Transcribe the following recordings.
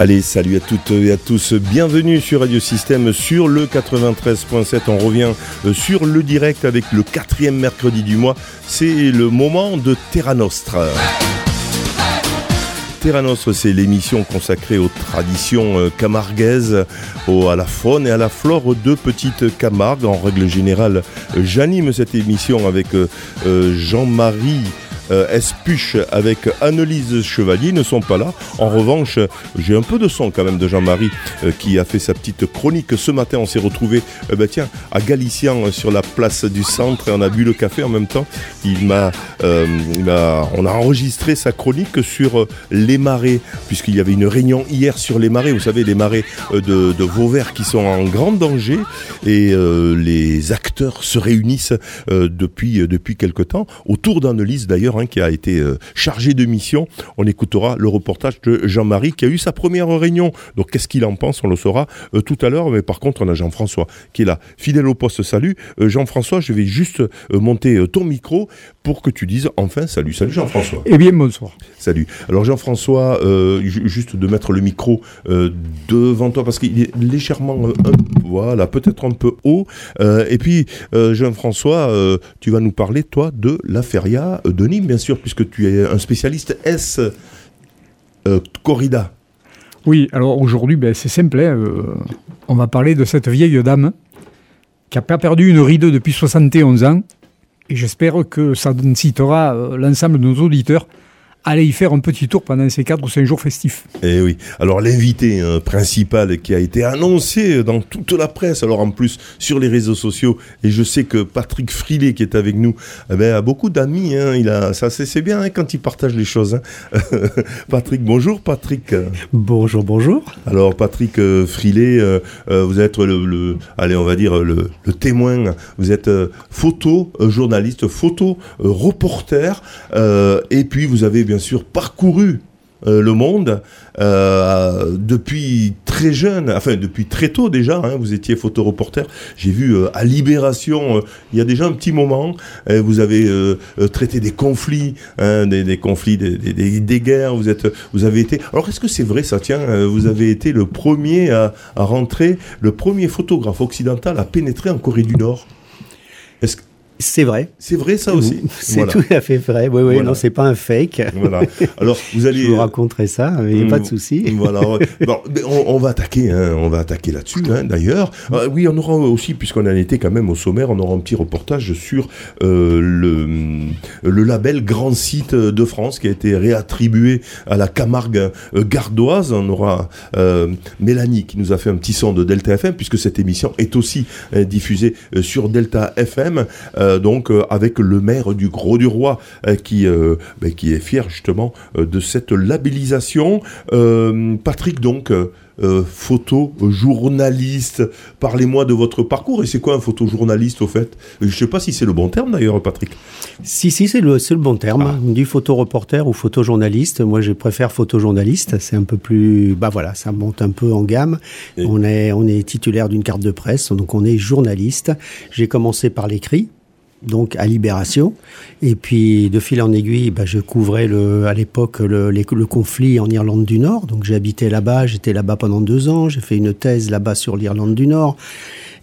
Allez, salut à toutes et à tous. Bienvenue sur Radio Système sur le 93.7. On revient euh, sur le direct avec le quatrième mercredi du mois. C'est le moment de Terra Nostra. Terra Nostra, c'est l'émission consacrée aux traditions euh, camarguaises, à la faune et à la flore de Petite Camargue. En règle générale, j'anime cette émission avec euh, Jean-Marie Espuche avec Annelise Chevalier ne sont pas là. En revanche, j'ai un peu de son quand même de Jean-Marie euh, qui a fait sa petite chronique. Ce matin, on s'est retrouvé euh, ben tiens, à Galician sur la place du centre et on a bu le café en même temps. Il m'a, on a enregistré sa chronique sur les marais, puisqu'il y avait une réunion hier sur les marais. Vous savez, les marais de, de Vauvert qui sont en grand danger et les acteurs se réunissent depuis, depuis quelque temps autour d'Annelise d'ailleurs Qui a été euh, chargé de mission. On écoutera le reportage de Jean-Marie qui a eu sa première réunion. Donc qu'est-ce qu'il en pense? On le saura euh, tout à l'heure. Mais par contre, on a Jean-François qui est là, fidèle au poste. Salut euh, Jean-François, je vais juste monter ton micro pour que tu dises enfin salut. Salut Jean-François. Eh bien, bonsoir. Salut. Alors Jean-François, juste de mettre le micro devant toi parce qu'il est légèrement, voilà, peut-être un peu haut. et puis Jean-François, tu vas nous parler toi de la feria de Nîmes bien sûr, puisque tu es un spécialiste. S euh, corrida Oui, alors aujourd'hui, ben, c'est simple. Hein, euh, on va parler de cette vieille dame qui a pas perdu une ride depuis 71 ans. Et j'espère que ça incitera euh, l'ensemble de nos auditeurs aller y faire un petit tour pendant ces 4 ou 5 jours festifs. Eh oui. Alors l'invité hein, principal qui a été annoncé dans toute la presse, alors en plus sur les réseaux sociaux, et je sais que Patrick Frilet qui est avec nous eh ben, a beaucoup d'amis. Hein, il a, ça c'est bien hein, quand il partage les choses. Hein. Patrick, bonjour Patrick. Bonjour, bonjour. Alors Patrick euh, Frilet, euh, euh, vous êtes le, allez on va dire le, témoin. Vous êtes photo journaliste, photo reporter, et puis vous avez bien sûr parcouru euh, le monde euh, depuis très jeune, enfin depuis très tôt déjà. Hein, vous étiez photoreporter. J'ai vu euh, à Libération, il y a déjà un petit moment, vous avez traité des conflits, hein, des, conflits, des, guerres. Vous êtes, vous avez été. Alors est-ce que c'est vrai ça Tiens, vous avez été le premier à, rentrer, le premier photographe occidental à pénétrer en Corée du Nord? Est-ce c'est vrai. C'est vrai ça aussi. C'est tout à fait vrai. Oui, oui, non, c'est pas un fake. Voilà. Alors vous allez. Je vous raconterai ça, il n'y a pas de mm. souci. Voilà. bon, on, va attaquer, hein, on va attaquer là-dessus. Hein, D'ailleurs, euh, oui, on aura aussi, puisqu'on a été quand même au sommaire, on aura un petit reportage sur euh, le le label Grand Site de France qui a été réattribué à la Camargue euh, gardoise. On aura Mélanie qui nous a fait un petit son de Delta FM, puisque cette émission est aussi diffusée sur Delta FM. Euh, donc euh, avec le maire du Gros du Roi euh, qui, ben, qui est fier justement de cette labellisation. Patrick donc. photojournaliste. Parlez-moi de votre parcours. Et c'est quoi un photojournaliste au fait? Je ne sais pas si c'est le bon terme d'ailleurs, Patrick. Si, si, c'est le, le, bon terme. Ah. Du photoreporter ou photojournaliste. Moi, je préfère photojournaliste. C'est un peu plus. Bah voilà, ça monte un peu en gamme. On, est, on est titulaire d'une carte de presse, donc on est journaliste. J'ai commencé par l'écrit donc à Libération. Et puis de fil en aiguille, bah, je couvrais le, à l'époque le, conflit en Irlande du Nord. Donc habité là-bas, j'étais là-bas pendant deux ans, j'ai fait une thèse là-bas sur l'Irlande du Nord.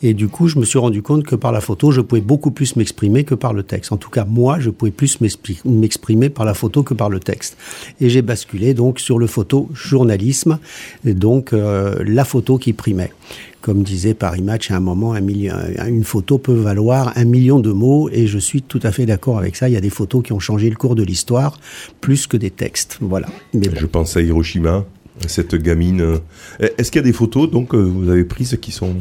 Et du coup, je me suis rendu compte que par la photo, je pouvais beaucoup plus m'exprimer que par le texte. En tout cas, moi, je pouvais plus m'exprimer par la photo que par le texte. Et j'ai basculé donc sur le photojournalisme, donc euh, la photo qui primait. Comme disait Paris Match à un moment, une photo peut valoir un million de mots, et je suis tout à fait d'accord avec ça. Il y a des photos qui ont changé le cours de l'histoire plus que des texes. Voilà. Je pense à Hiroshima, cette gamine. Est-ce qu'il y a des photos donc que vous avez prises qui sont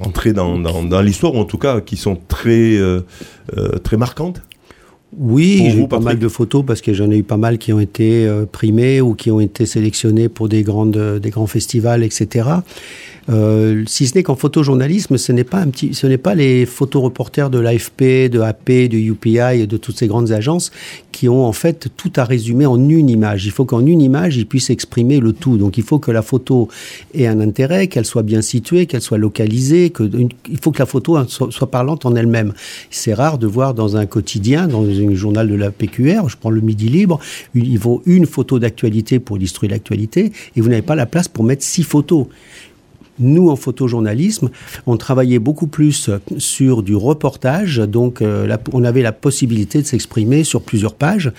entrées dans, l'histoire, ou en tout cas qui sont très, euh, euh, très marquantes oui, j'ai eu pas mal de photos parce que j'en ai eu pas mal qui ont été euh, primées ou qui ont été sélectionnées pour des, grandes, des grands festivals, etc. Euh, si ce n'est qu'en photojournalisme, ce n'est pas un petit, ce n'est pas les photoreporters de l'AFP, de AP, de UPI et de toutes ces grandes agences qui ont en fait tout à résumer en une image. Il faut qu'en une image, ils puissent exprimer le tout. Donc il faut que la photo ait un intérêt, qu'elle soit bien située, qu'elle soit localisée, que il faut que la photo soit, parlante en elle-même. C'est rare de voir dans un quotidien, dans journal de la PQR, je prends le Midi Libre, il faut une photo d'actualité pour illustrer l'actualité et vous n'avez pas la place pour mettre six photos. Nous, en photojournalisme, on travaillait beaucoup plus sur du reportage, donc euh, on avait la possibilité de s'exprimer sur plusieurs pages,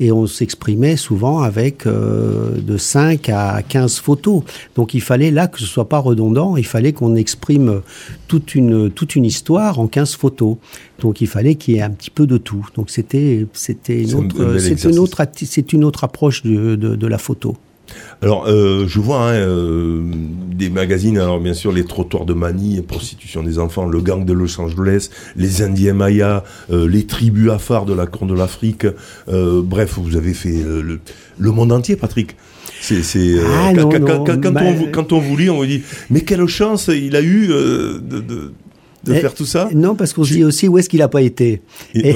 et on s'exprimait souvent avec euh, de 5 à 15 photos. Donc il fallait là que ce soit pas redondant, il fallait qu'on exprime toute une, toute une histoire en 15 photos. Donc il fallait qu'il y ait un petit peu de tout. Donc c'était c'était une, autre, une, autre, une autre approche de, de, de la photo. Alors, euh, je vois hein, euh, des magazines, alors bien sûr, les trottoirs de Manille, prostitution des enfants, le gang de Los Angeles, les Indiens Mayas, euh, les tribus affaires de la Corne de l'Afrique. bref, vous avez fait le, monde entier, Patrick. C'est, ah, quand, on, quand, on, vous lit, on vous dit, mais quelle chance il a eu de de faire tout ça? Non, parce qu'on se dit aussi où est-ce qu'il n'a pas été? il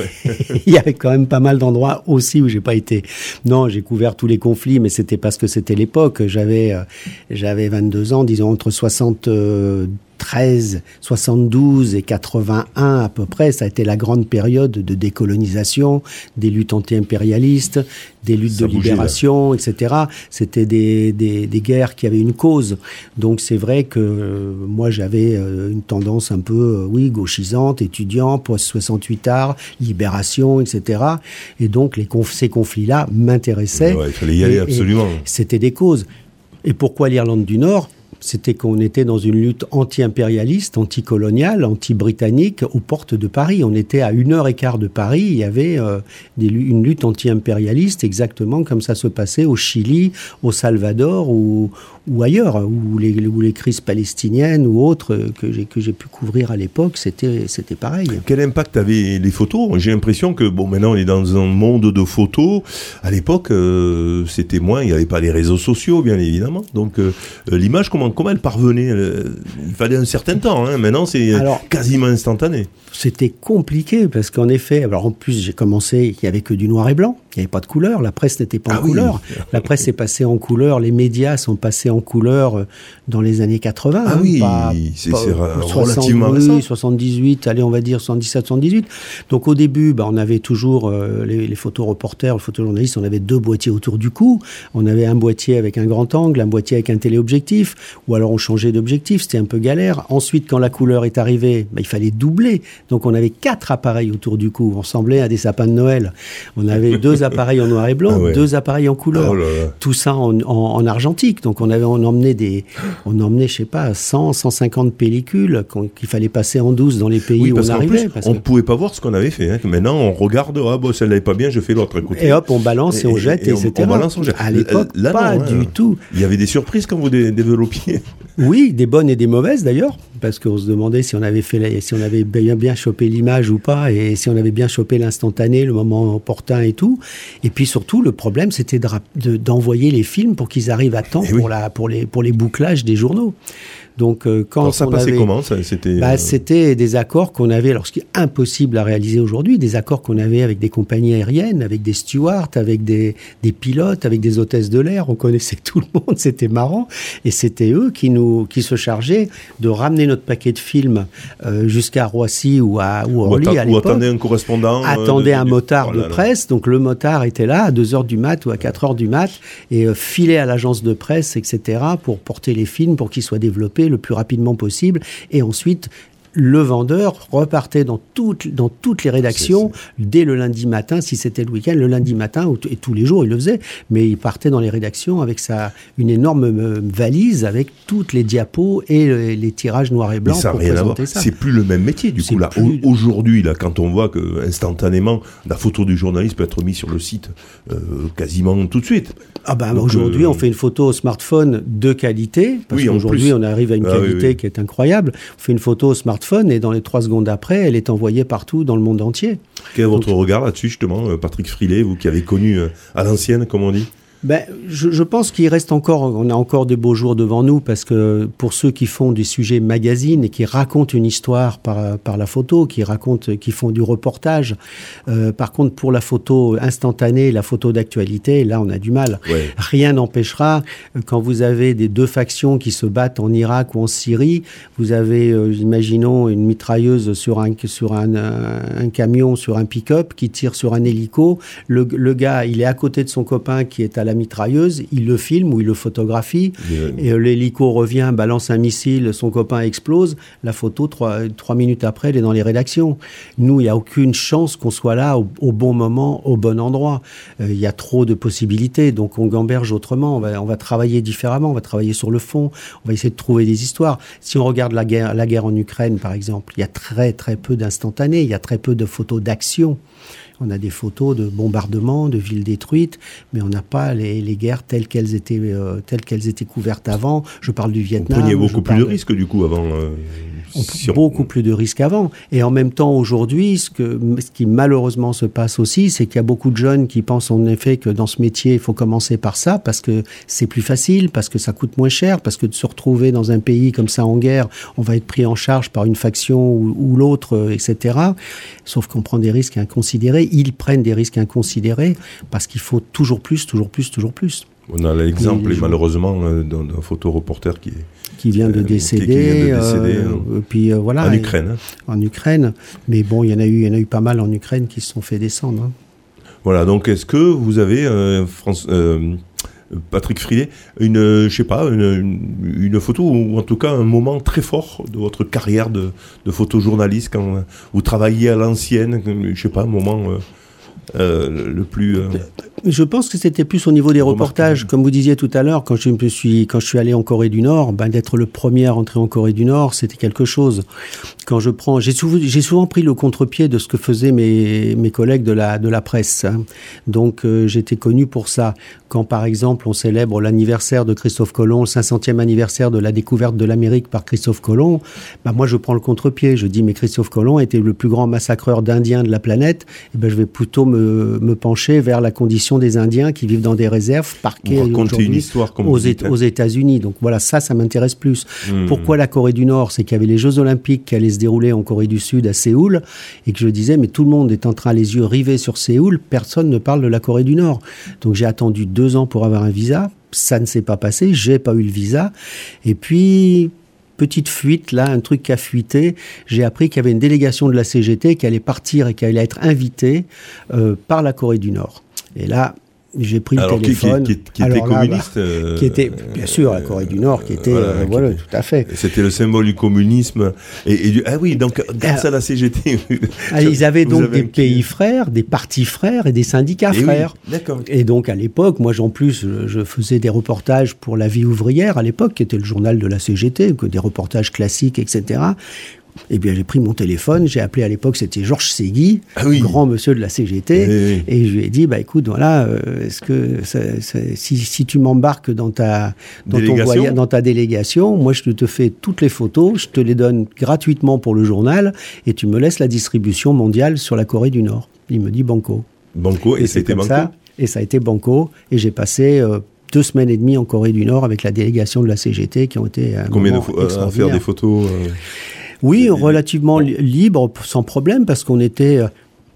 y avait quand même pas mal d'endroits aussi où j'ai pas été. Non, j'ai couvert tous les conflits, mais c'était parce que c'était l'époque. J'avais euh, j'avais 22 ans, disons entre 60 13, 72 et 81 à peu près, ça a été la grande période de décolonisation, des luttes anti-impérialistes, des luttes de libération, etc. C'était des, des, des, guerres qui avaient une cause. Donc c'est vrai que euh, moi j'avais euh, une tendance un peu, euh, oui, gauchisante, étudiant, post-68 art, libération, etc. Et donc les ces conflits-là m'intéressaient. il fallait y aller absolument. C'était des causes. Et pourquoi l'Irlande du Nord? C'était qu'on était dans une lutte anti-impérialiste, anti-coloniale, anti-britannique aux portes de Paris. On était à une heure et quart de Paris. Il y avait euh, une lutte anti-impérialiste exactement comme ça se passait au Chili, au Salvador ou, ailleurs, où les, crises palestiniennes ou autres que j'ai, que j'ai pu couvrir à l'époque, c'était, pareil. Quel impact avaient les photos? J'ai l'impression que, bon, maintenant on est dans un monde de photos. À l'époque, euh, c'était moins, il n'y avait pas les réseaux sociaux, bien évidemment. Donc euh, l'image, comment, comment elle parvenait Il fallait un certain temps, hein. maintenant c'est quasiment instantané. C'était compliqué parce qu'en effet, alors en plus j'ai commencé, il n'y avait que du noir et blanc, il n'y avait pas de couleur, la presse n'était pas en ah couleur. La presse est passée en couleur, les médias sont passés en couleur euh, dans les années 80. Ah oui, c'est relativement récent. 78, allez, on va dire 77, 78. Donc au début, bah, on avait toujours euh, les, les photoreporters, les photojournalistes, on avait deux boîtiers autour du cou. On avait un boîtier avec un grand angle, un boîtier avec un téléobjectif, ou alors on changeait d'objectif, c'était un peu galère. Ensuite, quand la couleur est arrivée, bah, il fallait doubler. Donc on avait quatre appareils autour du cou. On ressemblait à des sapins de Noël. On avait deux appareils en noir et blanc, ah deux appareils en couleur. Oh Tout ça en, en argentique. Donc on avait on emmenait des, on emmenait, je sais pas, 100, 150 pellicules qu'il fallait passer en douce dans les pays où on arrivait. on ne pouvait pas voir ce qu'on avait fait. Hein. Maintenant, on regarde, ah bon, celle-là pas bien, je fais l'autre. Et hop, on balance et, on jette, et, etc. On, balance, on jette. À l'époque, pas du hein. tout. Il y avait des surprises quand vous développiez. Oui, des bonnes et des mauvaises d'ailleurs, parce qu'on se demandait si on avait fait, si on avait bien, bien chopé l'image ou pas, et si on avait bien chopé l'instantané, le moment opportun et tout. Et puis surtout, le problème, c'était d'envoyer les films pour qu'ils arrivent à temps eh pour, la, pour, les, pour les bouclages des journaux. Donc euh, quand ça passait comment C'était bah, euh, c'était des accords qu'on avait, alors ce qui est impossible à réaliser aujourd'hui, des accords qu'on avait avec des compagnies aériennes, avec des stewards, avec des, des pilotes, avec des hôtesses de l'air. On connaissait tout le monde, c'était marrant, et c'était eux qui nous qui se chargeaient de ramener notre paquet de films euh, jusqu'à Roissy ou à ou Orly à l'époque. Ou attendez un correspondant. Attendait un motard oh de presse, donc le motard était là à 2 heures du mat ou à 4 heures du mat et filait à l'agence de presse, etc. pour porter les films pour qu'ils soient développés le plus rapidement possible. Et ensuite le vendeur repartait dans toutes, dans toutes les rédactions dès le lundi matin, si c'était le week-end, le lundi matin, et tous les jours il le faisait, mais il partait dans les rédactions avec sa, une énorme euh, valise avec toutes les diapos et les, tirages noirs et blancs ça pour présenter ça. C'est plus le même métier du coup là. Aujourd'hui là, quand on voit que instantanément la photo du journaliste peut être mise sur le site euh, quasiment tout de suite. Ah ben aujourd'hui, on euh, fait une photo au smartphone de qualité, parce qu'aujourd'hui, on arrive à une ah qualité qui est incroyable. On fait une photo au smartphone et dans les trois secondes après, elle est envoyée partout dans le monde entier. Quel est votre regard là-dessus, justement, euh, Patrick Frilet, vous qui avez connu euh, à l'ancienne, comme on dit? Ben, je, je, pense qu'il reste encore, on a encore des beaux jours devant nous parce que pour ceux qui font des sujets magazines et qui racontent une histoire par, par la photo, qui racontent, qui font du reportage, euh, par contre pour la photo instantanée, la photo d'actualité, là on a du mal. Ouais. Rien n'empêchera quand vous avez des deux factions qui se battent en Irak ou en Syrie, vous avez, euh, imaginons, une mitrailleuse sur un sur un, un, un camion, sur un pick-up qui tire sur un hélico. Le, le gars, il est à côté de son copain qui est à la mitrailleuse, il le filme ou il le photographie, et euh, l'hélico revient, balance un missile, son copain explose, la photo, trois, trois minutes après, elle est dans les rédactions. Nous, il n'y a aucune chance qu'on soit là au, au bon moment, au bon endroit. Euh, Il y a trop de possibilités, donc on gamberge autrement, on va, on va travailler différemment, on va travailler sur le fond, on va essayer de trouver des histoires. Si on regarde la guerre, la guerre en Ukraine, par exemple, il y a très très peu d'instantanés, il y a très peu de photos d'action. On a des photos de bombardements, de villes détruites, mais on n'a pas les, les guerres telles qu'elles étaient, euh, telles qu'elles étaient couvertes avant. Je parle du Vietnam. prenait je beaucoup plus de risques du coup avant. euh, on si on- beaucoup plus de risques avant. Et en même temps, aujourd'hui, ce, que, ce qui malheureusement se passe aussi, c'est qu'il y a beaucoup de jeunes qui pensent en effet que dans ce métier, il faut commencer par ça parce que c'est plus facile, parce que ça coûte moins cher, parce que de se retrouver dans un pays comme ça en guerre, on va être pris en charge par une faction ou, ou l'autre, euh, etc. Sauf qu'on prend des risques inconsidérés. Ils prennent des risques inconsidérés parce qu'il faut toujours plus, toujours plus, toujours plus. On a l'exemple, et malheureusement, euh, d'un d'un photoreporter qui est Qui vient de Euh, qui- vient de décéder, euh, hein. et puis euh, voilà. en Ukraine. hein. en Ukraine. Mais bon, il y en a eu, il y en a eu pas mal en Ukraine qui se sont fait descendre. hein. Voilà, donc est-ce que vous avez, euh, France- euh, Patrick Frilet, une, euh, je sais pas, une, une- une photo ou en tout cas un moment très fort de votre carrière de, de photojournaliste quand euh, vous travailliez à l'ancienne, je sais pas, un moment euh, euh, le plus. euh, Je pense que c'était plus au niveau des reportages, comme vous disiez tout à l'heure, quand je me suis, quand je suis allé en Corée du Nord, ben, d'être le premier à rentrer en Corée du Nord, c'était quelque chose. Quand je prends, j'ai souvent, j'ai souvent pris le contre-pied de ce que faisaient mes, mes collègues de la, de la presse. hein. Donc, euh, j'étais connu pour ça. Quand, par exemple, on célèbre l'anniversaire de Christophe Colomb, le 500e anniversaire de la découverte de l'Amérique par Christophe Colomb, ben, moi, je prends le contre-pied. Je dis, mais Christophe Colomb était le plus grand massacreur d'Indiens de la planète. Et ben, je vais plutôt me, me pencher vers la condition des Indiens qui vivent dans des réserves parquées une histoire aux, hein. aux États-Unis. Donc voilà, ça, ça m'intéresse plus. Hmm. Pourquoi la Corée du Nord? C'est qu'il y avait les Jeux Olympiques qui allaient se dérouler en Corée du Sud, à Séoul, et que je disais, mais tout le monde est en train, les yeux rivés sur Séoul, personne ne parle de la Corée du Nord. Donc j'ai attendu deux ans pour avoir un visa. Ça ne s'est pas passé, j'ai pas eu le visa. Et puis, petite fuite, là, un truc qui a fuité. J'ai appris qu'il y avait une délégation de la CGT qui allait partir et qui allait être invitée euh, par la Corée du Nord. Et là, j'ai pris Alors, le qui- téléphone. qui- qui était Alors là, bah, communiste euh, qui était, bien sûr, la Corée du Nord, qui était, voilà, euh, voilà, était- tout à fait. C'était le symbole du communisme. Et, et du- ah oui, donc grâce à la CGT. Ah, ils avaient donc avez des pays frères, des partis frères et des syndicats Eh oui, frères. D'accord. Et donc à l'époque, moi en plus, je, je faisais des reportages pour La Vie ouvrière à l'époque, qui était le journal de la CGT, que des reportages classiques, etc. Eh bien, j'ai pris mon téléphone, j'ai appelé à l'époque, c'était Georges Ségui, Ah oui. grand monsieur de la CGT, oui. et je lui ai dit, bah écoute, voilà, euh, est-ce que ça- ça- si, si tu m'embarques dans ta dans ton Délégation voyage, dans ta délégation, moi je te fais toutes les photos, je te les donne gratuitement pour le journal, et tu me laisses la distribution mondiale sur la Corée du Nord. Il me dit banco. Banco, et, c'était Banco. ça. Et ça a été banco. Et j'ai passé euh, deux semaines et demie en Corée du Nord avec la délégation de la CGT qui ont été un Combien de moment fo- euh, à faire des photos euh, Oui, relativement li- libre, sans problème, parce qu'on était euh,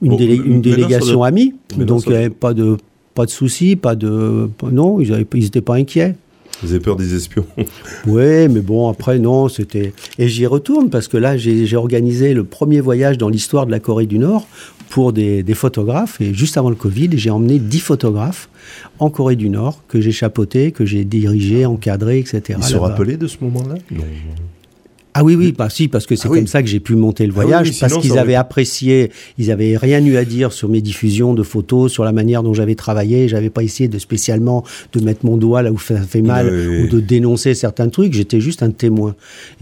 une, Bon, délé- une maintenant, ça délégation amie. Donc il n'y avait pas de, pas de soucis, pas de. Non, ils n'étaient pas inquiets. Vous avez peur des espions Oui, mais bon, après, non, c'était. Et j'y retourne parce que là, j'ai organisé le premier voyage dans l'histoire de la Corée du Nord pour des, des photographes. Et juste avant le Covid, j'ai emmené 10 photographes en Corée du Nord que j'ai chapeautés, que j'ai dirigés, encadrés, etc. Ils se rappelaient de ce moment-là? Non. Ah oui, oui, bah si, parce que c'est Ah oui. comme ça que j'ai pu monter le Ah oui, voyage, parce qu'ils avaient apprécié, ils avaient rien eu à dire sur mes diffusions de photos, sur la manière dont j'avais travaillé. J'avais pas essayé de spécialement de mettre mon doigt là où ça fait mal Oui, ou de dénoncer certains trucs. J'étais juste un témoin.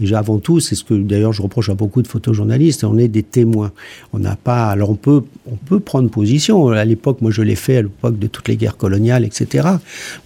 Et avant tout, c'est ce que d'ailleurs je reproche à beaucoup de photojournalistes, on est des témoins. On n'a pas, alors on peut, on peut prendre position. À l'époque, moi je l'ai fait à l'époque de toutes les guerres coloniales, etc.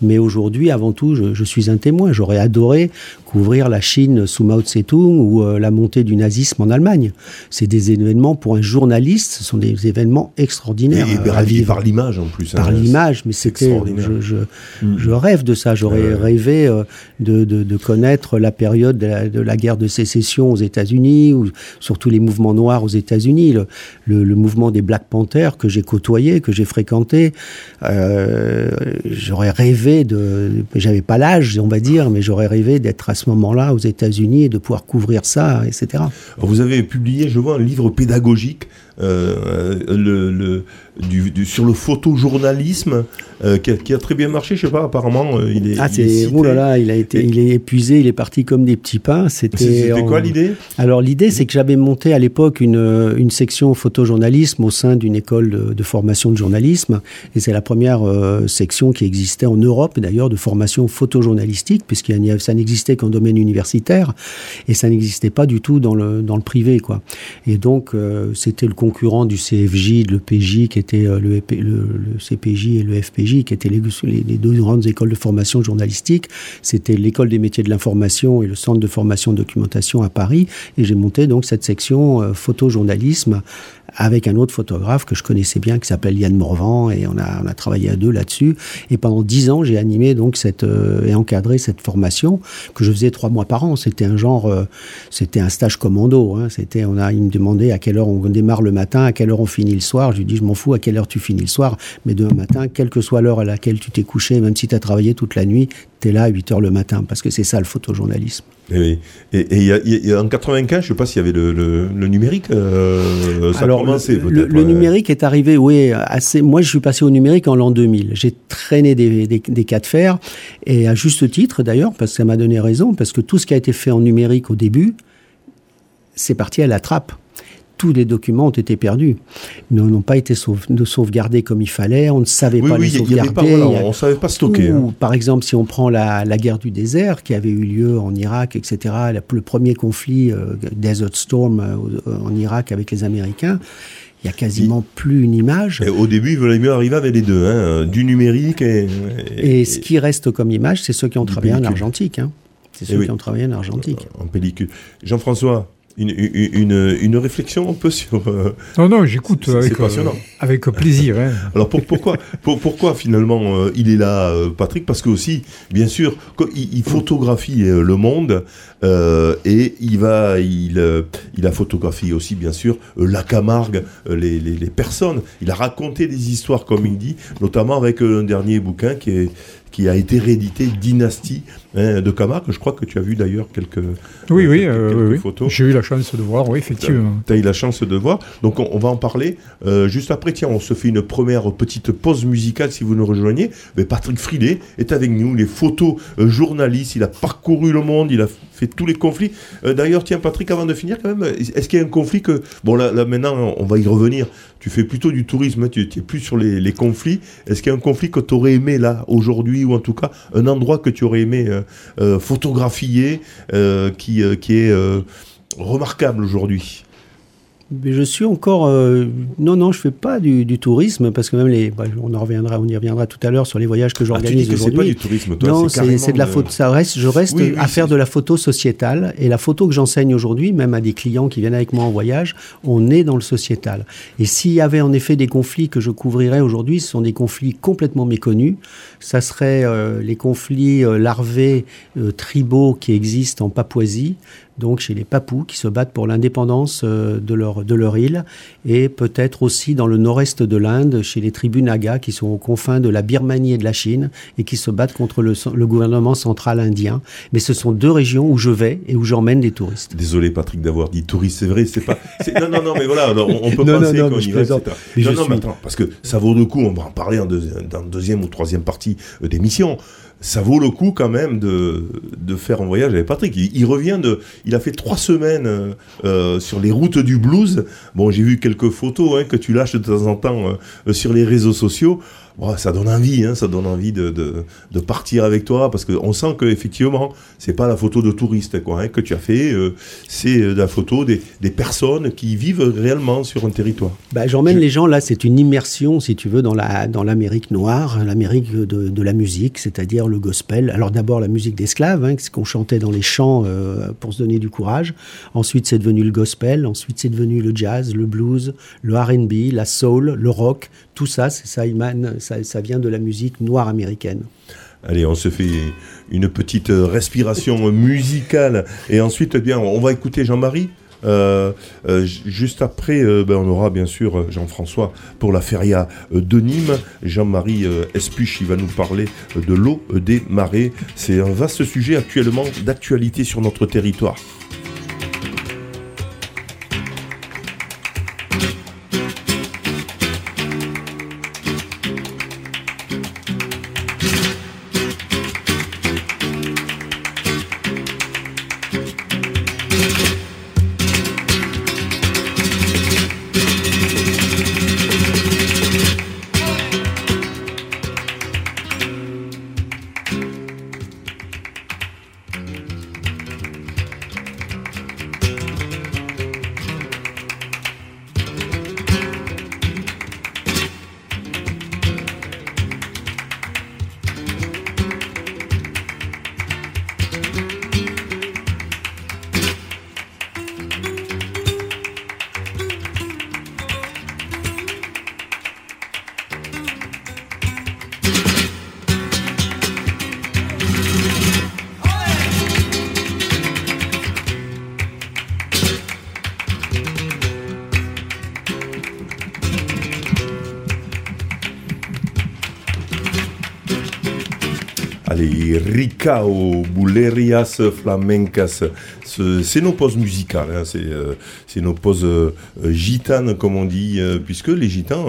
Mais aujourd'hui, avant tout, je, je suis un témoin. J'aurais adoré couvrir la Chine sous Mao Tse-tung ou euh, la montée du nazisme en Allemagne. C'est des événements pour un journaliste, ce sont des événements extraordinaires. Et, et par l'image en plus. Par hein, l'image, mais c'était. Je, je, mm. je, rêve de ça. J'aurais rêvé euh, de, de, de, connaître la période de la, de la, guerre de sécession aux États-Unis, ou surtout les mouvements noirs aux États-Unis, le, le, le, mouvement des Black Panthers que j'ai côtoyé, que j'ai fréquenté. Euh, j'aurais rêvé de. J'avais pas l'âge, on va dire, mais j'aurais rêvé d'être à ce moment-là aux États-Unis et de pouvoir couvrir ça, etc. Vous avez publié, je vois, un livre pédagogique euh, le, le du, sur le photojournalisme euh, qui, a, qui, a, très bien marché. Je sais pas, apparemment, euh, il est. Ah, c'est là là, il a été, il est épuisé, il est parti comme des petits pains. C'était. quoi l'idée? Alors l'idée, c'est que j'avais monté à l'époque une, une section photojournalisme au sein d'une école de, de, formation de journalisme, et c'est la première section qui existait en Europe, d'ailleurs, de formation photojournalistique, puisque ça n'existait qu'en domaine universitaire, et ça n'existait pas du tout dans le dans le privé, quoi. Et donc c'était le concurrent du CFJ, de l'EPJ, qui était euh, le, le, CPJ et le FPJ, qui étaient les, les, deux grandes écoles de formation journalistique. C'était l'école des métiers de l'information et le centre de formation documentation à Paris. Et j'ai monté donc cette section euh, photojournalisme avec un autre photographe que je connaissais bien qui s'appelle Yann Morvan et on a, on a travaillé à deux là-dessus. Et pendant dix ans, j'ai animé donc cette euh, et encadré cette formation que je faisais trois mois par an. C'était un genre, euh, c'était un stage commando. Hein. C'était, on a, il me demandait à quelle heure on démarre le matin, à quelle heure on finit le soir. Je lui dis, je m'en fous à quelle heure tu finis le soir, mais demain matin, quelle que soit l'heure à laquelle tu t'es couché, même si tu as travaillé toute la nuit, tu es là à 8 heures le matin, parce que c'est ça le photojournalisme. Et, et, y a, en 95, je ne sais pas s'il y avait le, le, numérique. Euh, ça Alors, le, le, numérique est arrivé, oui, assez. Moi, je suis passé au numérique en l'an 2000. J'ai traîné des, des, des, cas de fer, et à juste titre d'ailleurs, parce que ça m'a donné raison, parce que tout ce qui a été fait en numérique au début, c'est parti à la trappe tous les documents ont été perdus. Ils n'ont pas été sauvegardés comme il fallait, on ne savait pas les sauvegarder. on ne savait pas stocker. Hein. Par exemple, si on prend la, guerre du désert qui avait eu lieu en Irak, etc., le premier conflit, euh, Desert Storm euh, en Irak avec les Américains, il n'y a quasiment plus une image. Et au début, il valait mieux arriver avec les deux, hein, du numérique et, et, ce qui reste comme image, c'est ceux qui ont travaillé en argentique. Hein. C'est ceux qui ont travaillé en argentique. En pellicule. Jean-François, une, une, une, réflexion un peu sur. Euh, non, non, j'écoute avec, euh, avec plaisir. Hein. Alors pour, pourquoi, pour, pourquoi finalement euh, il est là, Patrick? Parce que aussi, bien sûr, il, il photographie le monde et il va, il, il a photographié aussi, bien sûr, la Camargue, les, les, les, personnes. Il a raconté des histoires, comme il dit, notamment avec un dernier bouquin qui est qui a été réédité, Dynastie hein, de Camargue. Je crois que tu as vu d'ailleurs quelques, oui, oui, euh, oui, photos. J'ai eu la chance de voir, oui, effectivement. Tu as, eu la chance de voir. Donc on, va en parler euh, juste après. Tiens, on se fait une première petite pause musicale si vous nous rejoignez. Mais Patrick Frilet est avec nous, les photos euh, journalistes. Il a parcouru le monde, il a fait tous les conflits. d'ailleurs, tiens, Patrick, avant de finir, quand même, est-ce qu'il y a un conflit que. Bon, là, là, maintenant, on va y revenir. Tu fais plutôt du tourisme, hein, tu n'es plus sur les, les conflits. Est-ce qu'il y a un conflit que tu aurais aimé, là, aujourd'hui, ou en tout cas, un endroit que tu aurais aimé photographier, qui euh, qui, est euh, remarquable aujourd'hui je suis encore. Euh, non, non, je fais pas du, tourisme parce que même les. Bah, on en reviendra, on y reviendra tout à l'heure sur les voyages que ah, j'organise aujourd'hui. c'est pas du tourisme, toi. Non, c'est de la photo. Ça reste, je reste à faire de la photo sociétale et la photo que j'enseigne aujourd'hui, même à des clients qui viennent avec moi en voyage, on est dans le sociétal. Et s'il y avait en effet des conflits que je couvrirais aujourd'hui, ce sont des conflits complètement méconnus. Ça serait les conflits larvés tribaux qui existent en Papouasie donc chez les Papous qui se battent pour l'indépendance euh, de leur, de leur île, et peut-être aussi dans le nord-est de l'Inde, chez les tribus Naga qui sont aux confins de la Birmanie et de la Chine, et qui se battent contre le, le gouvernement central indien. Mais ce sont deux régions où je vais et où j'emmène des touristes. Désolé Patrick d'avoir dit touriste, c'est vrai, c'est pas... Non, non, non, mais voilà, on, peut penser qu'on y va, Non, non, mais attends, parce que ça vaut le coup, on va en parler en dans deuxième ou troisième partie euh, d'émission ça vaut le coup quand même de, de faire un voyage avec Patrick. Il, revient de, il a fait trois semaines euh, euh, sur les routes du blues. Bon, j'ai vu quelques photos hein, que tu lâches de temps en temps euh, sur les réseaux sociaux. Ça donne envie, hein, ça donne envie de, de, partir avec toi parce qu'on sent que effectivement, c'est pas la photo de touriste quoi, hein, que tu as fait, euh, c'est euh, la photo des, des, personnes qui vivent réellement sur un territoire. Bah, J'emmène les gens là, c'est une immersion, si tu veux, dans la dans l'Amérique noire, l'Amérique de, de, la musique, c'est-à-dire le gospel. Alors d'abord la musique d'esclaves, hein, ce qu'on chantait dans les champs euh, pour se donner du courage. Ensuite c'est devenu le gospel, ensuite c'est devenu le jazz, le blues, le R&B, la soul, le rock, tout ça, ça, ça, ça vient de la musique noire américaine. Allez, on se fait une petite respiration musicale et ensuite, eh bien, on va écouter Jean-Marie. Euh, euh, juste après, euh, ben, on aura bien sûr Jean-François pour la feria de Nîmes. Jean-Marie Espuche, il va nous parler de l'eau des marais. C'est un vaste sujet actuellement d'actualité sur notre territoire. Flamencas. C'est nos pauses musicales, hein, euh, c'est nos pauses euh, gitanes, comme on dit, euh, puisque les gitans,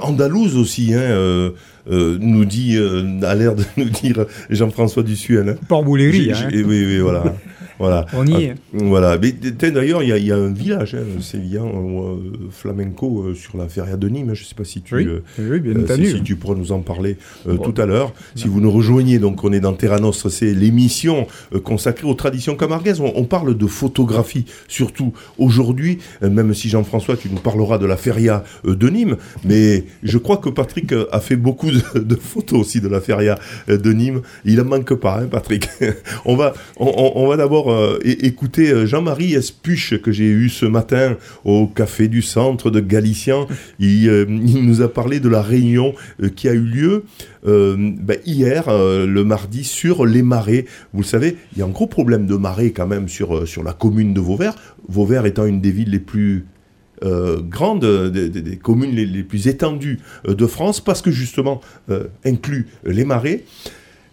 andalouses aussi, hein, nous dit, a l'air de nous dire Jean-François Dussuel. Hein. Port Bouléry. Hein. Oui, oui, voilà. Voilà. On y est. Ah, voilà. Mais d'ailleurs, il y, a un village, hein, sévillan, euh, flamenco, euh, sur la feria de Nîmes. Je ne sais pas si tu, oui, euh, bien si, si, tu pourras nous en parler tout à l'heure. Si vous nous rejoignez, donc on est dans Terra Nostra, c'est l'émission consacrée aux traditions camarguaises. On, parle de photographie, surtout aujourd'hui, même si Jean-François, tu nous parleras de la feria de Nîmes. Mais je crois que Patrick a fait beaucoup de, photos aussi de la feria de Nîmes. Il en manque pas, hein, Patrick. on va, on, va d'abord euh, écouter euh, Jean-Marie Espuche que j'ai eu ce matin au Café du Centre de Galicien. Il, euh, nous a parlé de la réunion qui a eu lieu ben, hier, le mardi, sur les marais. Vous le savez, il y a un gros problème de marée quand même sur, sur la commune de Vauvert. Vauvert étant une des villes les plus grandes, des, communes les, plus étendues de France, parce que justement inclut les marais.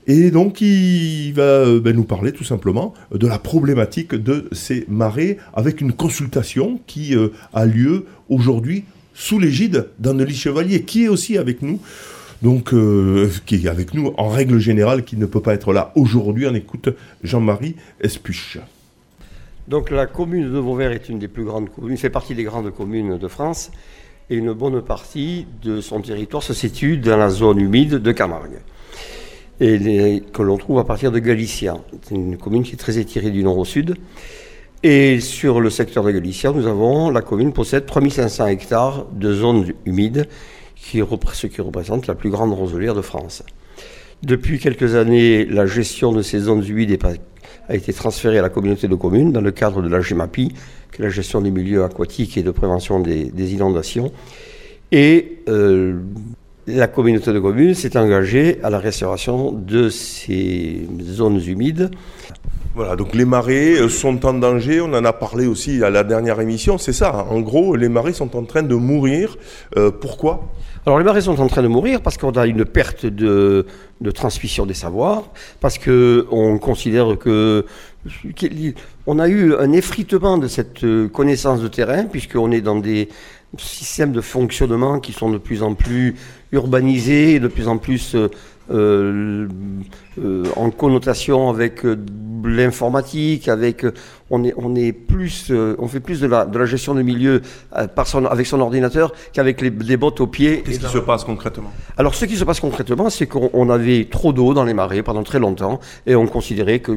Et donc il va euh, ben, nous parler tout simplement de la problématique de ces marées avec une consultation qui euh, a lieu aujourd'hui sous l'égide d'Annelie Chevalier, qui est aussi avec nous. Donc, euh, qui est avec nous en règle générale, qui ne peut pas être là aujourd'hui. On écoute Jean-Marie Espuche. Donc, la commune de Vauvert est une des plus grandes communes, fait partie des grandes communes de France, et une bonne partie de son territoire se situe dans la zone humide de Camargue que l'on trouve à partir de Galicia. C'est une commune qui est très étirée du nord au sud. Et sur le secteur de Galicia, nous avons, la commune possède 3500 hectares de zones humides, ce qui représente la plus grande roselière de France. Depuis quelques années, la gestion de ces zones humides a été transférée à la communauté de communes dans le cadre de la GEMAPI, qui est la gestion des milieux aquatiques et de prévention des, inondations. Et euh, la communauté de communes s'est engagée à la restauration de ces zones humides. Voilà, donc les marais euh, sont en danger, on en a parlé aussi à la dernière émission, c'est ça, hein. en gros, les marais sont en train de mourir. Euh, pourquoi? Alors les marais sont en train de mourir parce qu'on a une perte de, transmission des savoirs, parce qu'on considère que on a eu un effritement de cette connaissance de terrain, puisqu'on est dans des systèmes de fonctionnement qui sont de plus en plus urbanisés de plus en plus euh, en connotation avec l'informatique, avec on est on est plus on fait plus de la de la gestion de milieu par son, avec son ordinateur qu'avec les, les, bottes aux pieds. Qu'est-ce qui se passe concrètement? Alors ce qui se passe concrètement, c'est qu'on avait trop d'eau dans les marais pendant très longtemps et on considérait que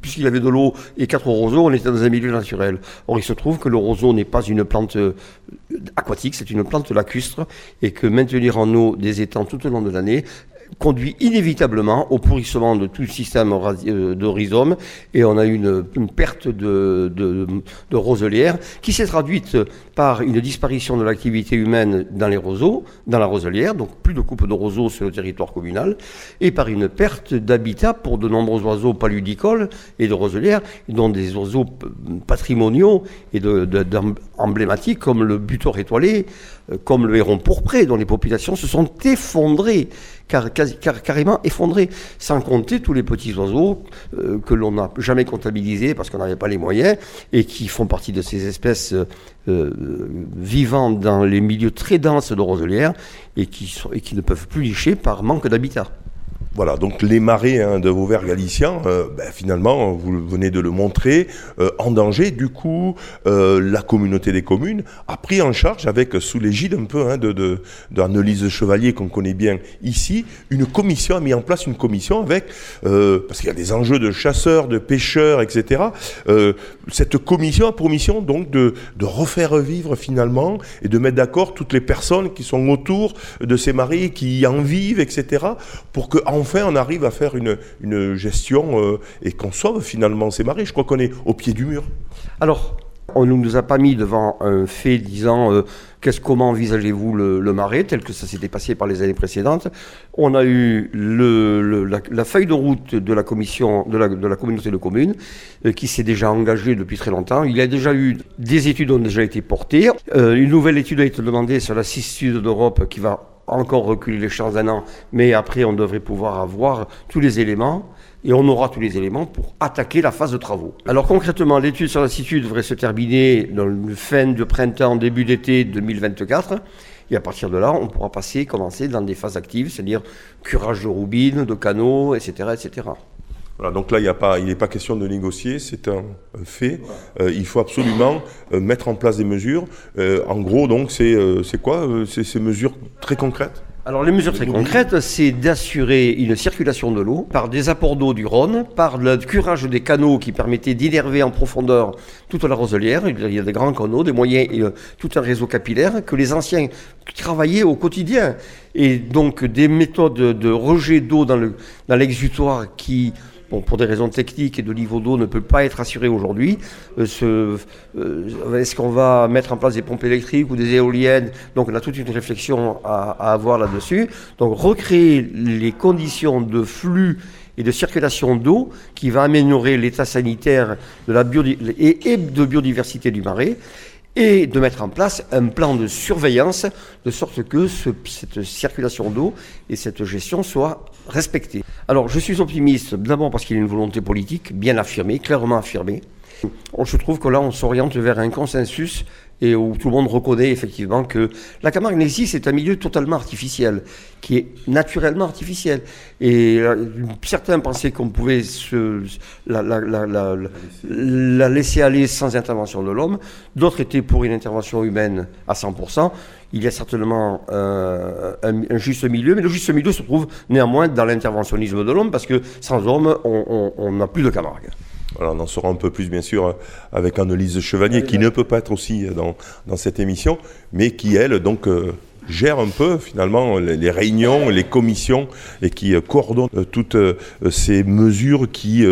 puisqu'il y avait de l'eau et quatre roseaux, on était dans un milieu naturel. Or il se trouve que le roseau n'est pas une plante aquatique, c'est une plante lacustre et que maintenir en eau des étangs tout au long de l'année conduit inévitablement au pourrissement de tout le système euh, de rhizome et on a eu une, perte de, de, roselière qui s'est traduite par une disparition de l'activité humaine dans les roseaux, dans la roselière, donc plus de coupe de roseaux sur le territoire communal, et par une perte d'habitat pour de nombreux oiseaux paludicoles et de roselières, dont des oiseaux patrimoniaux et emblématiques comme le butor étoilé, comme le héron pourpré, dont les populations se sont effondrées car, car, carrément effondrés, sans compter tous les petits oiseaux euh, que l'on n'a jamais comptabilisés parce qu'on n'avait pas les moyens et qui font partie de ces espèces euh, vivant dans les milieux très denses de roselières et et qui ne peuvent plus licher par manque d'habitat. Voilà, donc les marais hein, de Vauvert galiciens, euh, ben, finalement, vous venez de le montrer, euh, en danger. Du coup, euh, la communauté des communes a pris en charge, avec sous l'égide un peu hein, de, Chevalier qu'on connaît bien ici, une commission, a mis en place une commission avec, parce qu'il y a des enjeux de chasseurs, de pêcheurs, etc. cette commission a pour mission donc de, refaire vivre finalement et de mettre d'accord toutes les personnes qui sont autour de ces marais, qui en vivent, etc. pour que enfin on arrive à faire une, gestion euh, et qu'on sauve finalement ces marées. Je crois qu'on est au pied du mur. Alors, on ne nous a pas mis devant un fait disant euh, qu'est-ce, comment envisagez-vous le, marais tel que ça s'était passé par les années précédentes. On a eu le, la, feuille de route de la commission de la, communauté de communes euh, qui s'est déjà engagée depuis très longtemps. Il y a déjà eu des études ont déjà été portées. une nouvelle étude a été demandée sur la 6 sud d'Europe qui va encore reculer les chances d'un an, mais après on devrait pouvoir avoir tous les éléments et on aura tous les éléments pour attaquer la phase de travaux. Alors concrètement, l'étude sur la situ devrait se terminer dans le fin de printemps, début d'été 2024. Et à partir de là, on pourra passer, commencer dans des phases actives, c'est-à-dire curage de roubines, de canaux, etc. etc. Voilà, donc là, il n'est pas, question de négocier, c'est un, fait. Euh, il faut absolument euh, mettre en place des mesures. Euh, en gros, donc, c'est quoi C'est ces mesures très concrètes? Alors les mesures très concrètes, c'est d'assurer une circulation de l'eau par des apports d'eau du Rhône, par le curage des canaux qui permettait d'innerver en profondeur toute la roselière. Il y a des grands canaux, des moyens et tout un réseau capillaire que les anciens travaillaient au quotidien. Et donc des méthodes de rejet d'eau dans l'exutoire dans qui bon, pour des raisons techniques et de niveau d'eau, ne peut pas être assuré aujourd'hui. Euh, euh, est-ce qu'on va mettre en place des pompes électriques ou des éoliennes? Donc on a toute une réflexion à, avoir là-dessus. Donc recréer les conditions de flux et de circulation d'eau qui va améliorer l'état sanitaire de la et, et de biodiversité du marais et de mettre en place un plan de surveillance de sorte que cette circulation d'eau et cette gestion soient respectées. Alors je suis optimiste d'abord parce qu'il y a une volonté politique bien affirmée, clairement affirmée. On se trouve que là on s'oriente vers un consensus et où tout le monde reconnaît effectivement que la Camargue Nessie, c'est un milieu totalement artificiel, qui est naturellement artificiel. Et euh, certains pensaient qu'on pouvait la, la, la, la, laisser aller sans intervention de l'homme, d'autres étaient pour une intervention humaine à 100%. Il y a certainement euh, un, juste milieu, mais le juste milieu se trouve néanmoins dans l'interventionnisme de l'homme, parce que sans homme, on n'a plus de Camargue on en saura un peu plus, bien sûr, avec Annelise Chevalier, qui ne peut pas être aussi dans, dans cette émission, mais qui, elle, donc, euh, gère un peu, finalement, les, réunions, les commissions, et qui euh, coordonne euh, toutes ces mesures qui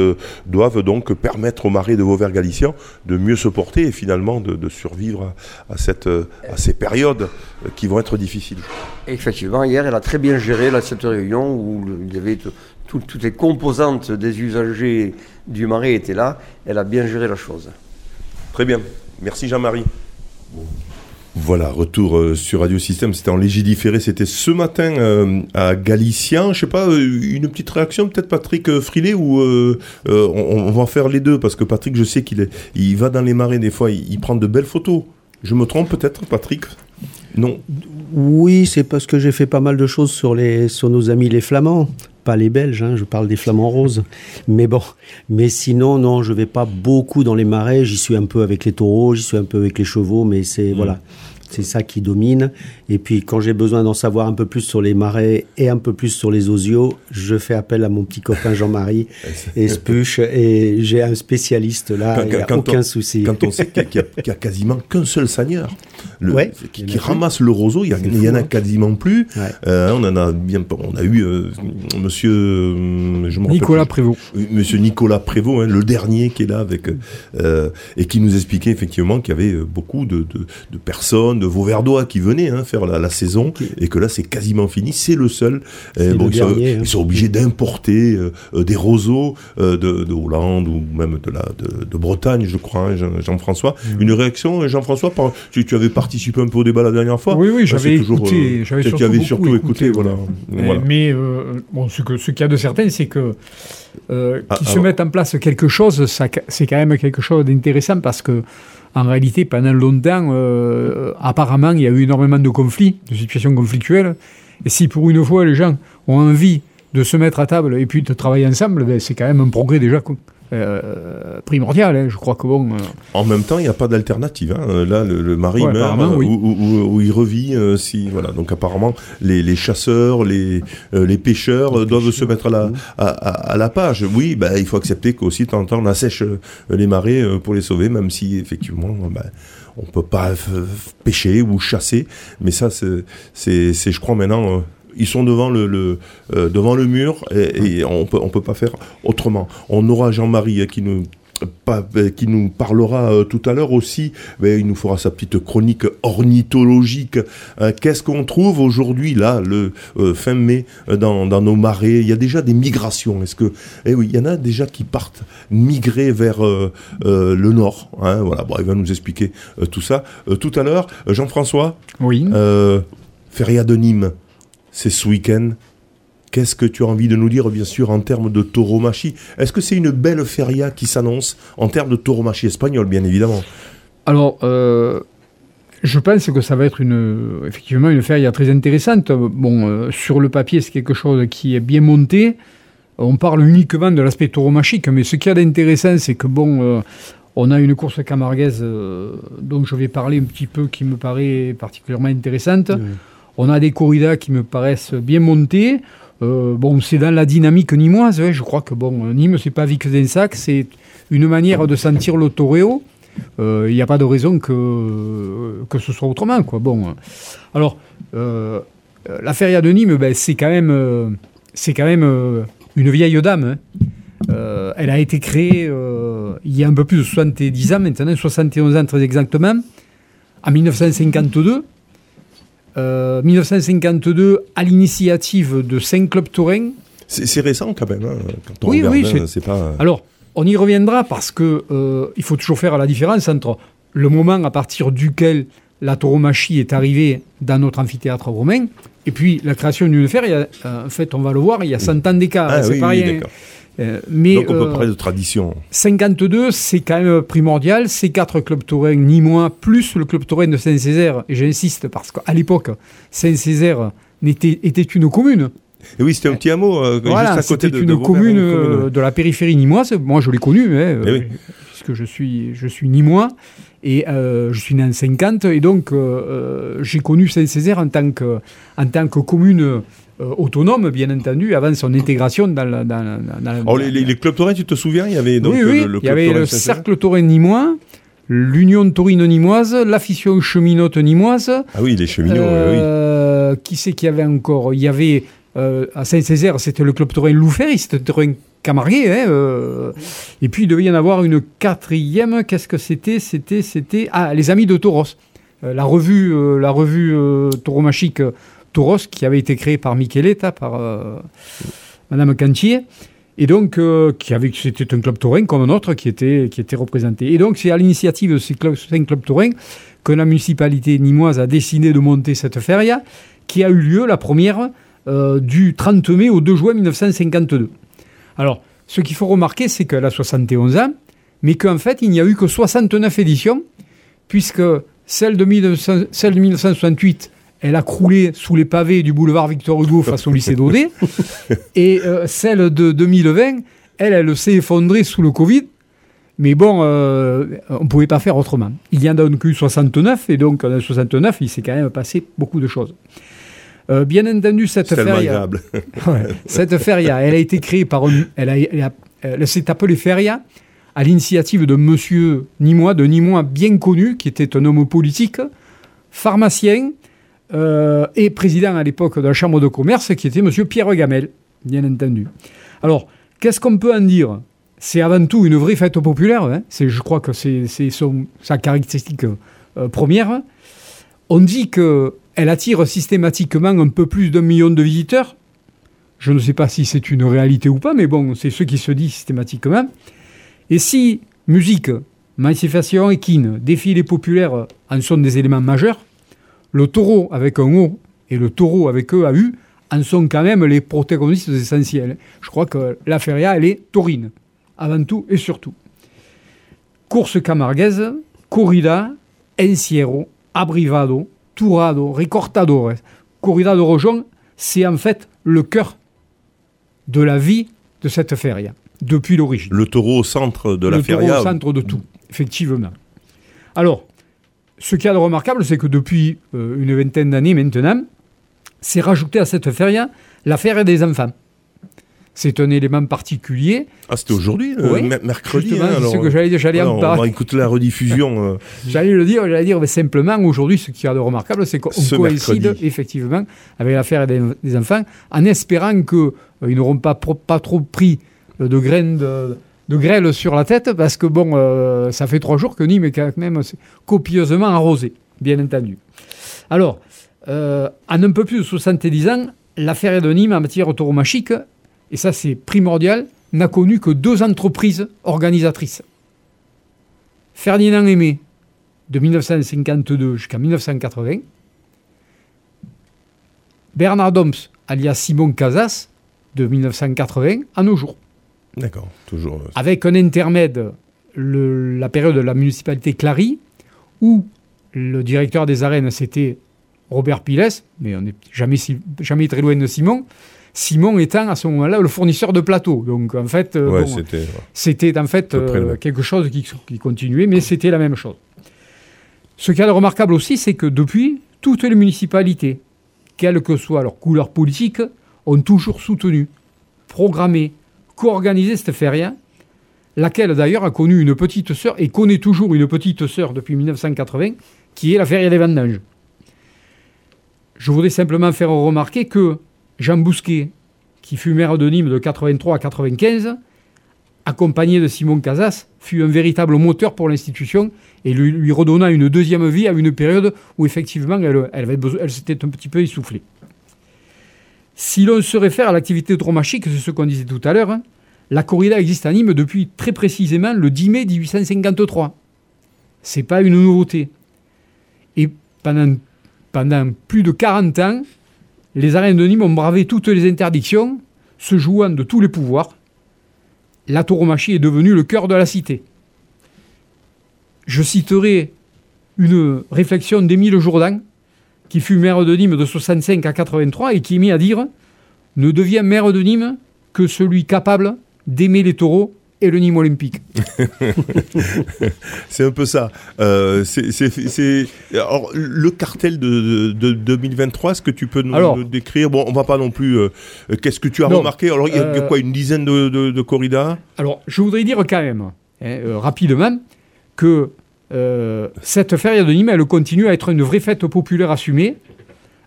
doivent donc permettre aux marais de Vauvert galicien de mieux se porter et finalement de, survivre à, cette, à ces périodes qui vont être difficiles. Effectivement, hier, elle a très bien géré cette réunion où il y avait toutes les composantes des usagers du marais étaient là. Elle a bien géré la chose. Très bien. Merci Jean-Marie. Voilà, retour euh, sur Radio Système. C'était en légidiféré. C'était ce matin euh, à Galicien. Je sais pas, euh, une petite réaction, peut-être Patrick Frilet, ou on, va faire les deux parce que Patrick, je sais qu'il il va dans les marais des fois, il, il prend de belles photos. Je me trompe peut-être, Patrick? Non. Oui, c'est parce que j'ai fait pas mal de choses sur, les, sur nos amis les Flamands. Pas les Belges, hein, je parle des Flamands roses. Mais bon, mais sinon, non, je vais pas beaucoup dans les marais. J'y suis un peu avec les taureaux, j'y suis un peu avec les chevaux, mais c'est, mm. voilà. C'est ça qui domine. Et puis, quand j'ai besoin d'en savoir un peu plus sur les marais et un peu plus sur les osios, je fais appel à mon petit copain Jean-Marie et Spuche. Et j'ai un spécialiste là, il n'y a aucun souci. Quand on sait qu'il n'y a, quasiment qu'un seul seigneur qui, ramasse le roseau, il n'y en a hein. quasiment plus. Euh, on en a bien, on a eu euh, monsieur, euh, Nicolas Prévost. Monsieur Nicolas Prévost, hein, le dernier qui est là avec et qui nous expliquait effectivement qu'il y avait beaucoup de, de personnes de Vauverdois qui venaient hein, faire la, saison et que là c'est quasiment fini. C'est le seul. bon, hein. ils, sont, obligés d'importer euh, euh, des roseaux euh, de, Hollande ou même de, la, de, Bretagne, je crois, hein, Jean-François. Mmh. Une réaction, Jean-François tu, tu, avais participé un peu au débat la dernière fois? Oui, oui, j'avais écouté. J'avais surtout, surtout, écouté. voilà. Mais, bon, ce qu'il ce y a de certain, c'est que euh, ah, se mettent en place quelque chose, c'est quand même quelque chose d'intéressant parce que en réalité, pendant longtemps, euh, apparemment, il y a eu énormément de conflits, de situations conflictuelles. Et si pour une fois les gens ont envie de se mettre à table et puis de travailler ensemble, ben, c'est quand même un progrès déjà. Euh, primordial. Hein. Je crois que bon. Euh, en même temps, il n'y a pas d'alternative. Hein. Là, le, mari meurt ou, il revit. Euh, si voilà. Donc apparemment, les, chasseurs, les, les pêcheurs doivent se mettre à la, à, la page. Oui, bah, il faut accepter qu'aussi de temps en temps on assèche les marées pour les sauver, même si effectivement. Bah, on peut pas pêcher ou chasser, mais ça, c'est, je crois, maintenant ils sont devant le, euh, devant le mur et, on peut, on peut pas faire autrement. On aura Jean-Marie qui nous euh, qui nous parlera euh, tout à l'heure aussi, mais il nous fera sa petite chronique ornithologique. Qu'est-ce qu'on trouve aujourd'hui, là, le fin mai, dans, dans, nos marais? Il y a déjà des migrations. Est-ce que, eh oui, il y en a déjà qui partent migrer vers le nord. Hein, voilà, bon, il va nous expliquer tout ça tout à l'heure. Jean-François Oui. Feria de Nîmes c'est ce week-end. Qu'est-ce que tu as envie de nous dire, bien sûr, en termes de tauromachie? Est-ce que c'est une belle feria qui s'annonce en termes de tauromachie espagnole, bien évidemment? Alors, euh, je pense que ça va être une, effectivement une feria très intéressante. Bon, euh, sur le papier, c'est quelque chose qui est bien monté. On parle uniquement de l'aspect tauromachique, mais ce qu'il y a d'intéressant, c'est que bon, euh, on a une course camarguaise dont je vais parler un petit peu, qui me paraît particulièrement intéressante. On a des corridas qui me paraissent bien montées. Euh, bon, c'est dans la dynamique nimoise. Hein. Je crois que bon, Nîmes, c'est pas Vic sac, c'est une manière de sentir le toréo. Il euh, n'y a pas de raison que, que ce soit autrement. Bon, alors, euh, la feria de Nîmes, ben, c'est quand même, c'est quand une vieille dame. Hein. elle a été créée il y a un peu plus de 70 ans, maintenant 71 ans très exactement, en 1952. 1952 euh, à l'initiative de cinq clubs taurins. C'est récent quand même, hein, quand on oui, oui, hein, c'est pas... Alors, on y reviendra parce que euh, il faut toujours faire la différence entre le moment à partir duquel la tauromachie est arrivée dans notre amphithéâtre romain et puis la création d'une. Euh, en fait, on va le voir, il y a 100 ans d'écart, ah, c'est pas rien. Euh, mais, Donc on peut euh, parler de tradition. 52, c'est quand même primordial. Ces quatre clubs taurins, ni moins, plus le club taurin de Saint-Césaire. Et j'insiste parce qu'à l'époque, Saint-Césaire était, était une commune. Et oui, c'était un petit hameau euh, voilà, juste à côté de, une, une commune, de la périphérie nimoise. Moi, je l'ai connu, hein, eh puisque je suis, je suis nimois. Et je suis né en 50. Et donc, j'ai connu Saint-Césaire en, tant que, en tant que commune euh, autonome, bien entendu, avant son intégration dans, la, dans, oh, les, clubs taurins, tu te souviens Il y avait donc oui, oui. il y avait le cercle taurin nimois, l'Union taurine nimoise, l'affition cheminote nimoise. Ah oui, les cheminots, euh, oui. Qui c'est qu'il y avait encore? Il y avait euh, à Saint-Césaire, c'était le club taurin Loufer, c'était le taurin Camarguais. Hein, et puis il devait y en avoir une quatrième. Qu'est-ce que c'était? C'était, c'était ah les Amis de Tauros. la revue, la revue tauromachique Qui avait été créé par Micheletta, par euh, Madame Cantier. Et donc, euh, qui avait, c'était un club taurin comme un autre qui était, qui était représenté. Et donc, c'est à l'initiative de ces clubs, cinq que la municipalité nimoise a décidé de monter cette feria, qui a eu lieu, la première, euh, du 30 mai au 2 juin 1952. Alors, ce qu'il faut remarquer, c'est qu'elle a 71 ans, mais qu'en fait, il n'y a eu que 69 éditions, puisque Celle de, 1968, elle a croulé sous les pavés du boulevard Victor Hugo face au lycée Daudet. Et euh, celle de 2020, elle, elle s'est effondrée sous le Covid. Mais bon, euh, on ne pouvait pas faire autrement. Il y en a donc eu 69, et donc en 69, il s'est quand même passé beaucoup de choses. Euh, bien entendu, cette feria, cette feria, elle a été créée par, elle, elle, s'est appelée feria à l'initiative de Monsieur Nimois, de Nimois bien connu, qui était un homme politique, pharmacien euh, et président à l'époque de la Chambre de commerce, qui était Monsieur Pierre Gamel, bien entendu. Alors, qu'est-ce qu'on peut en dire? C'est avant tout une vraie fête populaire. Hein. je crois que c'est sa caractéristique euh, première. On dit que elle attire systématiquement un peu plus d'un million de visiteurs. Je ne sais pas si c'est une réalité ou pas, mais bon, c'est ce qui se dit systématiquement. Et si musique, manifestation équine, défilés populaires en sont des éléments majeurs, le taureau avec un O et le taureau avec E à U en sont quand même les protagonistes essentiels. Je crois que la feria, elle est taurine, avant tout et surtout. Course camarguaise, corrida, encierro, abrivado, Tourado, Recortadores, Corrida de Rojon, c'est en fait le cœur de la vie de cette feria, depuis l'origine. Le taureau au centre de la feria. Le taureau au centre de tout, effectivement. Alors, ce qui est de remarquable, c'est que depuis euh, une vingtaine d'années maintenant, c'est rajouté à cette feria la feria des enfants. C'est un élément particulier. Ah, c'était aujourd'hui, euh, mercredi. Hein, c'est ce que j'allais dire. J'allais en parler. On va écouter la rediffusion. Euh. j'allais le dire, j'allais dire, mais simplement, aujourd'hui, ce qui est de remarquable, c'est qu'on coïncide effectivement avec l'affaire des, enfants, en espérant qu'ils euh, n'auront pas, pas trop pris de graines de, de grêle sur la tête, parce que bon, ça fait trois jours que Nîmes est quand même copieusement arrosé, bien entendu. Alors, en un peu plus de 70 ans, l'affaire de Nîmes en matière autoromachique et ça c'est primordial, n'a connu que deux entreprises organisatrices. Ferdinand Aimé, de 1952 jusqu'à 1980, Bernard Doms, alias Simon Casas, de 1980 à nos jours. D'accord, toujours. Euh, Avec un intermède, la période de la municipalité Clary, où le directeur des arènes, c'était Robert Piles, mais on n'est jamais, jamais très loin de Simon. Simon étant à ce moment-là le fournisseur de plateaux. Donc en fait, euh, c'était en fait euh, quelque chose qui, continuait, mais c'était la même chose. Ce qui est remarquable aussi, c'est que depuis, toutes les municipalités, quelle que soit leur couleur politique, ont toujours soutenu, programmé, co-organisé cette feria, laquelle d'ailleurs a connu une petite sœur et connaît toujours une petite sœur depuis 1980, qui est la feria des vendanges. Je voudrais simplement faire remarquer que Jean Bousquet, qui fut maire de Nîmes de 83 à 95, accompagné de Simon Casas, fut un véritable moteur pour l'institution et lui, redonna une deuxième vie à une période où effectivement elle, elle, s'était un petit peu essoufflée. Si l'on se réfère à l'activité drômachique, c'est ce qu'on disait tout à l'heure, hein, la corrida existe à Nîmes depuis très précisément le 10 mai 1853. C'est pas une nouveauté. Et pendant, pendant plus de 40 ans, les arènes de Nîmes ont bravé toutes les interdictions, se jouant de tous les pouvoirs. La tauromachie est devenue le cœur de la cité. Je citerai une réflexion d'Émile Jourdan, qui fut maire de Nîmes de 65 à 83 et qui mit à dire Ne devient maire de Nîmes que celui capable d'aimer les taureaux et le Nîmes olympique. c'est un peu ça. Euh, c'est, alors, le cartel de, 2023, est-ce que tu peux nous, décrire? Bon, on va pas non plus. Euh, qu'est-ce que tu as remarqué? Alors, il y a euh, quoi, une dizaine de, de, corridas? Alors, je voudrais dire quand même, hein, rapidement, que cette feria de Nîmes, elle continue à être une vraie fête populaire assumée,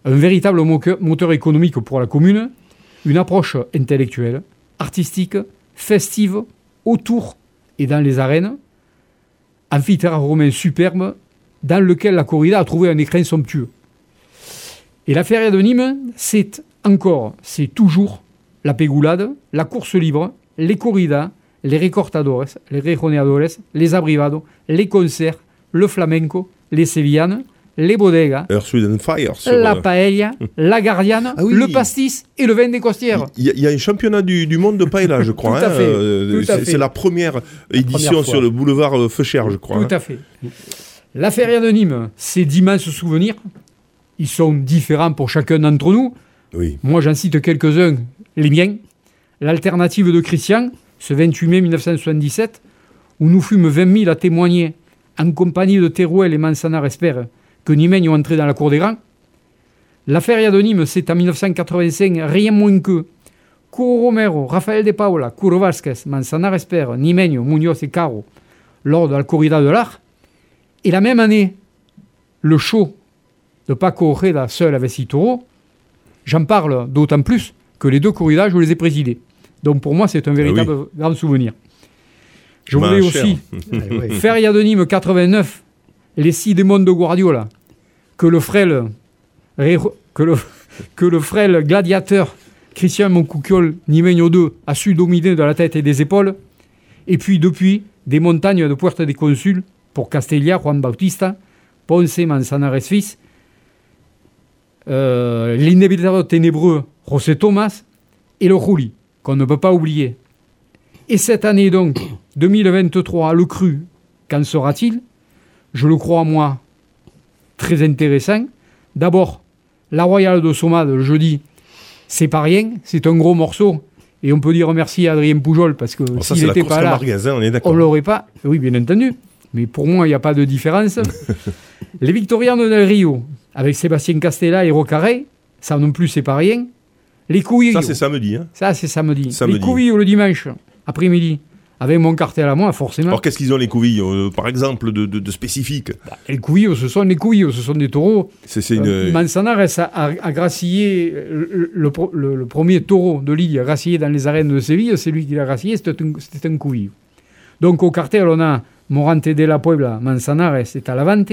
un véritable moteur économique pour la commune, une approche intellectuelle, artistique, festive, autour et dans les arènes, amphithéâtre romain superbe, dans lequel la corrida a trouvé un écrin somptueux. Et la feria de Nîmes, c'est encore, c'est toujours la pégoulade, la course libre, les corridas, les recortadores, les rejoneadores, les abrivados, les concerts, le flamenco, les sevillanes, les bodegas, la paella, la gardiane, ah le pastis et le vin des costières. Il y, a un championnat du, monde de paella, je crois. Tout à hein, fait. Euh, c'est la première édition sur le boulevard euh, Feuchère, je crois. Tout hein. à fait. La feria de Nîmes, c'est d'immenses souvenirs. Ils sont différents pour chacun d'entre nous. Oui. Moi, j'en cite quelques-uns, les miens. L'alternative de Christian, ce 28 mai 1977, où nous fûmes 20 000 à témoigner, en compagnie de Teruel et Mansanar Esper, que Nîmes ont entré dans la cour des grands. La feria de Nîmes, c'est en 1985 rien moins que Curo Romero, Rafael de Paula, Curo Vasquez, Mansanar Esper, Nimeño, Muñoz et Caro, lors de la corrida de l'art. Et la même année, le show de Paco Ojeda seul avec six j'en parle d'autant plus que les deux corridas, je les ai présidés. Donc pour moi, c'est un véritable grand souvenir. Je voulais aussi Eh de Nîmes 89, les six démons de Guardiola, que le frêle, que le, que le frêle gladiateur Christian Moncouquiol Nimeño II a su dominer de la tête et des épaules, et puis depuis, des montagnes de Puerta des Consuls pour Castellia, Juan Bautista, Ponce, Manzanares Fils, euh, l'inévitable ténébreux José Thomas et le Rouli, qu'on ne peut pas oublier. Et cette année donc, 2023, le cru, qu'en sera-t-il? Je le crois, moi, très intéressant. D'abord, la Royale de Somade, jeudi, c'est pas rien, c'est un gros morceau. Et on peut dire merci à Adrien Poujol parce que Bon, s'il n'était pas là, on d'accord. l'aurait pas. Oui, bien entendu. Mais pour moi, il n'y a pas de différence. les Victorianos del Rio, avec Sébastien Castella et Rocaré, ça non plus, c'est pas rien. Les couilles, Ça, c'est samedi. Hein. ça, c'est samedi. Samedi. Les couilles le dimanche, après-midi, avec mon cartel à moi, forcément. Alors, qu'est-ce qu'ils ont, les couvilles, euh, par exemple, de, de, de spécifique Les couilles, ce sont les couilles, ce sont des taureaux. C'est c'est une. Euh, Manzanares a, a- a gracié le, le le- le premier taureau de Ligue, a gracié dans les arènes de Séville, c'est lui qui l'a gracié, c'était un, c'était un couille. Donc au cartel, on a Morante de la Puebla, Manzanares, c'est à la vente.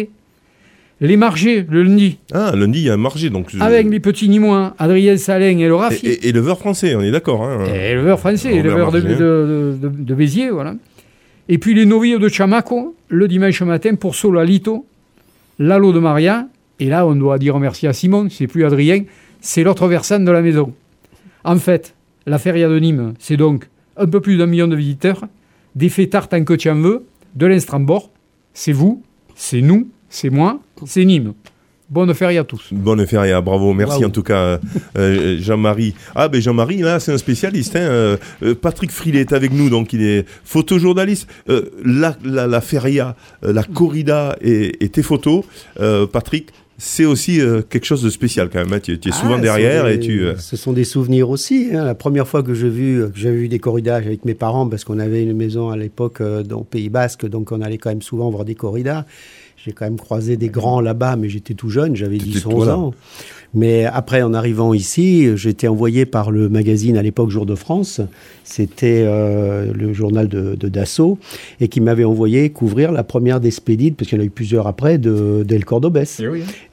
Les marchés, le lundi, Ah, lundi, il y a un marché. Donc, euh, avec les petits Nîmois, Adrien Salin et le et, Rafi. et, éleveur français, on est d'accord. Hein. Et éleveur français, éleveur de, de- de Béziers, voilà. Et puis les novilles de Chamaco, le dimanche matin pour Solalito, Lalo de Maria. Et là, on doit dire merci à Simon, c'est plus Adrien, c'est l'autre versant de la maison. En fait, la feria de Nîmes, c'est donc un peu plus d'un million de visiteurs, des fêtards tant que tu en veux, de l'Instrambord, c'est vous, c'est nous, c'est moi, c'est Nîmes. Bonne feria à tous. Bonne feria, bravo, merci en tout cas euh, euh, Jean-Marie. Ah ben Jean-Marie là c'est un spécialiste. Hein, euh, Patrick Frilet est avec nous donc il est photojournaliste. Euh, la, la, la feria, euh, la corrida et, et tes photos, euh, Patrick, c'est aussi euh, quelque chose de spécial quand même. hein. Tu, tu es souvent Ah, ce derrière et tu. euh, Ce sont des souvenirs aussi. hein. La première fois que j'ai vu, que j'avais vu des corridas avec mes parents, parce qu'on avait une maison à l'époque euh, dans le Pays Basque, donc on allait quand même souvent voir des corridas. J'ai quand même croisé des grands là-bas, mais j'étais tout jeune, j'avais T'étais 10, 11 toi là. ans. Mais après, en arrivant ici, j'étais envoyé par le magazine à l'époque Jour de France. C'était euh, le journal de, de Dassault et qui m'avait envoyé couvrir la première des Spédides, parce qu'il y en a eu plusieurs après, de d'El Cordobés.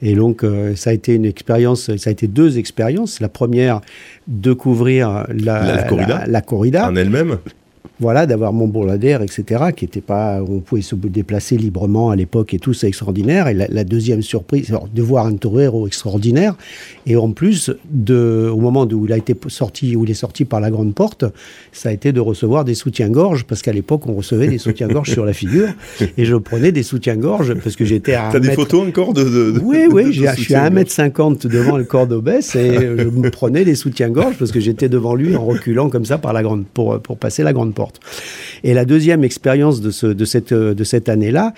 Et donc, euh, ça a été une expérience, ça a été deux expériences. La première, de couvrir la, La- la corrida. la- la corrida. en elle-même. Voilà, d'avoir mon bourladère, etc., qui était pas, on pouvait se déplacer librement à l'époque et tout, c'est extraordinaire. Et la, la deuxième surprise, alors, de voir un torero extraordinaire, et en plus, de, au moment où il a été sorti, où il est sorti par la grande porte, ça a été de recevoir des soutiens-gorge, parce qu'à l'époque, on recevait des soutiens-gorge sur la figure, et je prenais des soutiens-gorge parce que j'étais à. T'as des mètre- photos encore de. de- de- oui, de oui, j'ai- je suis à soutien-gorge 1m50 devant le corps d'Obès et je me prenais des soutiens-gorge parce que j'étais devant lui en reculant comme ça par la grande, pour, pour passer la grande Et la deuxième expérience de, ce, de cette, de cette année-là,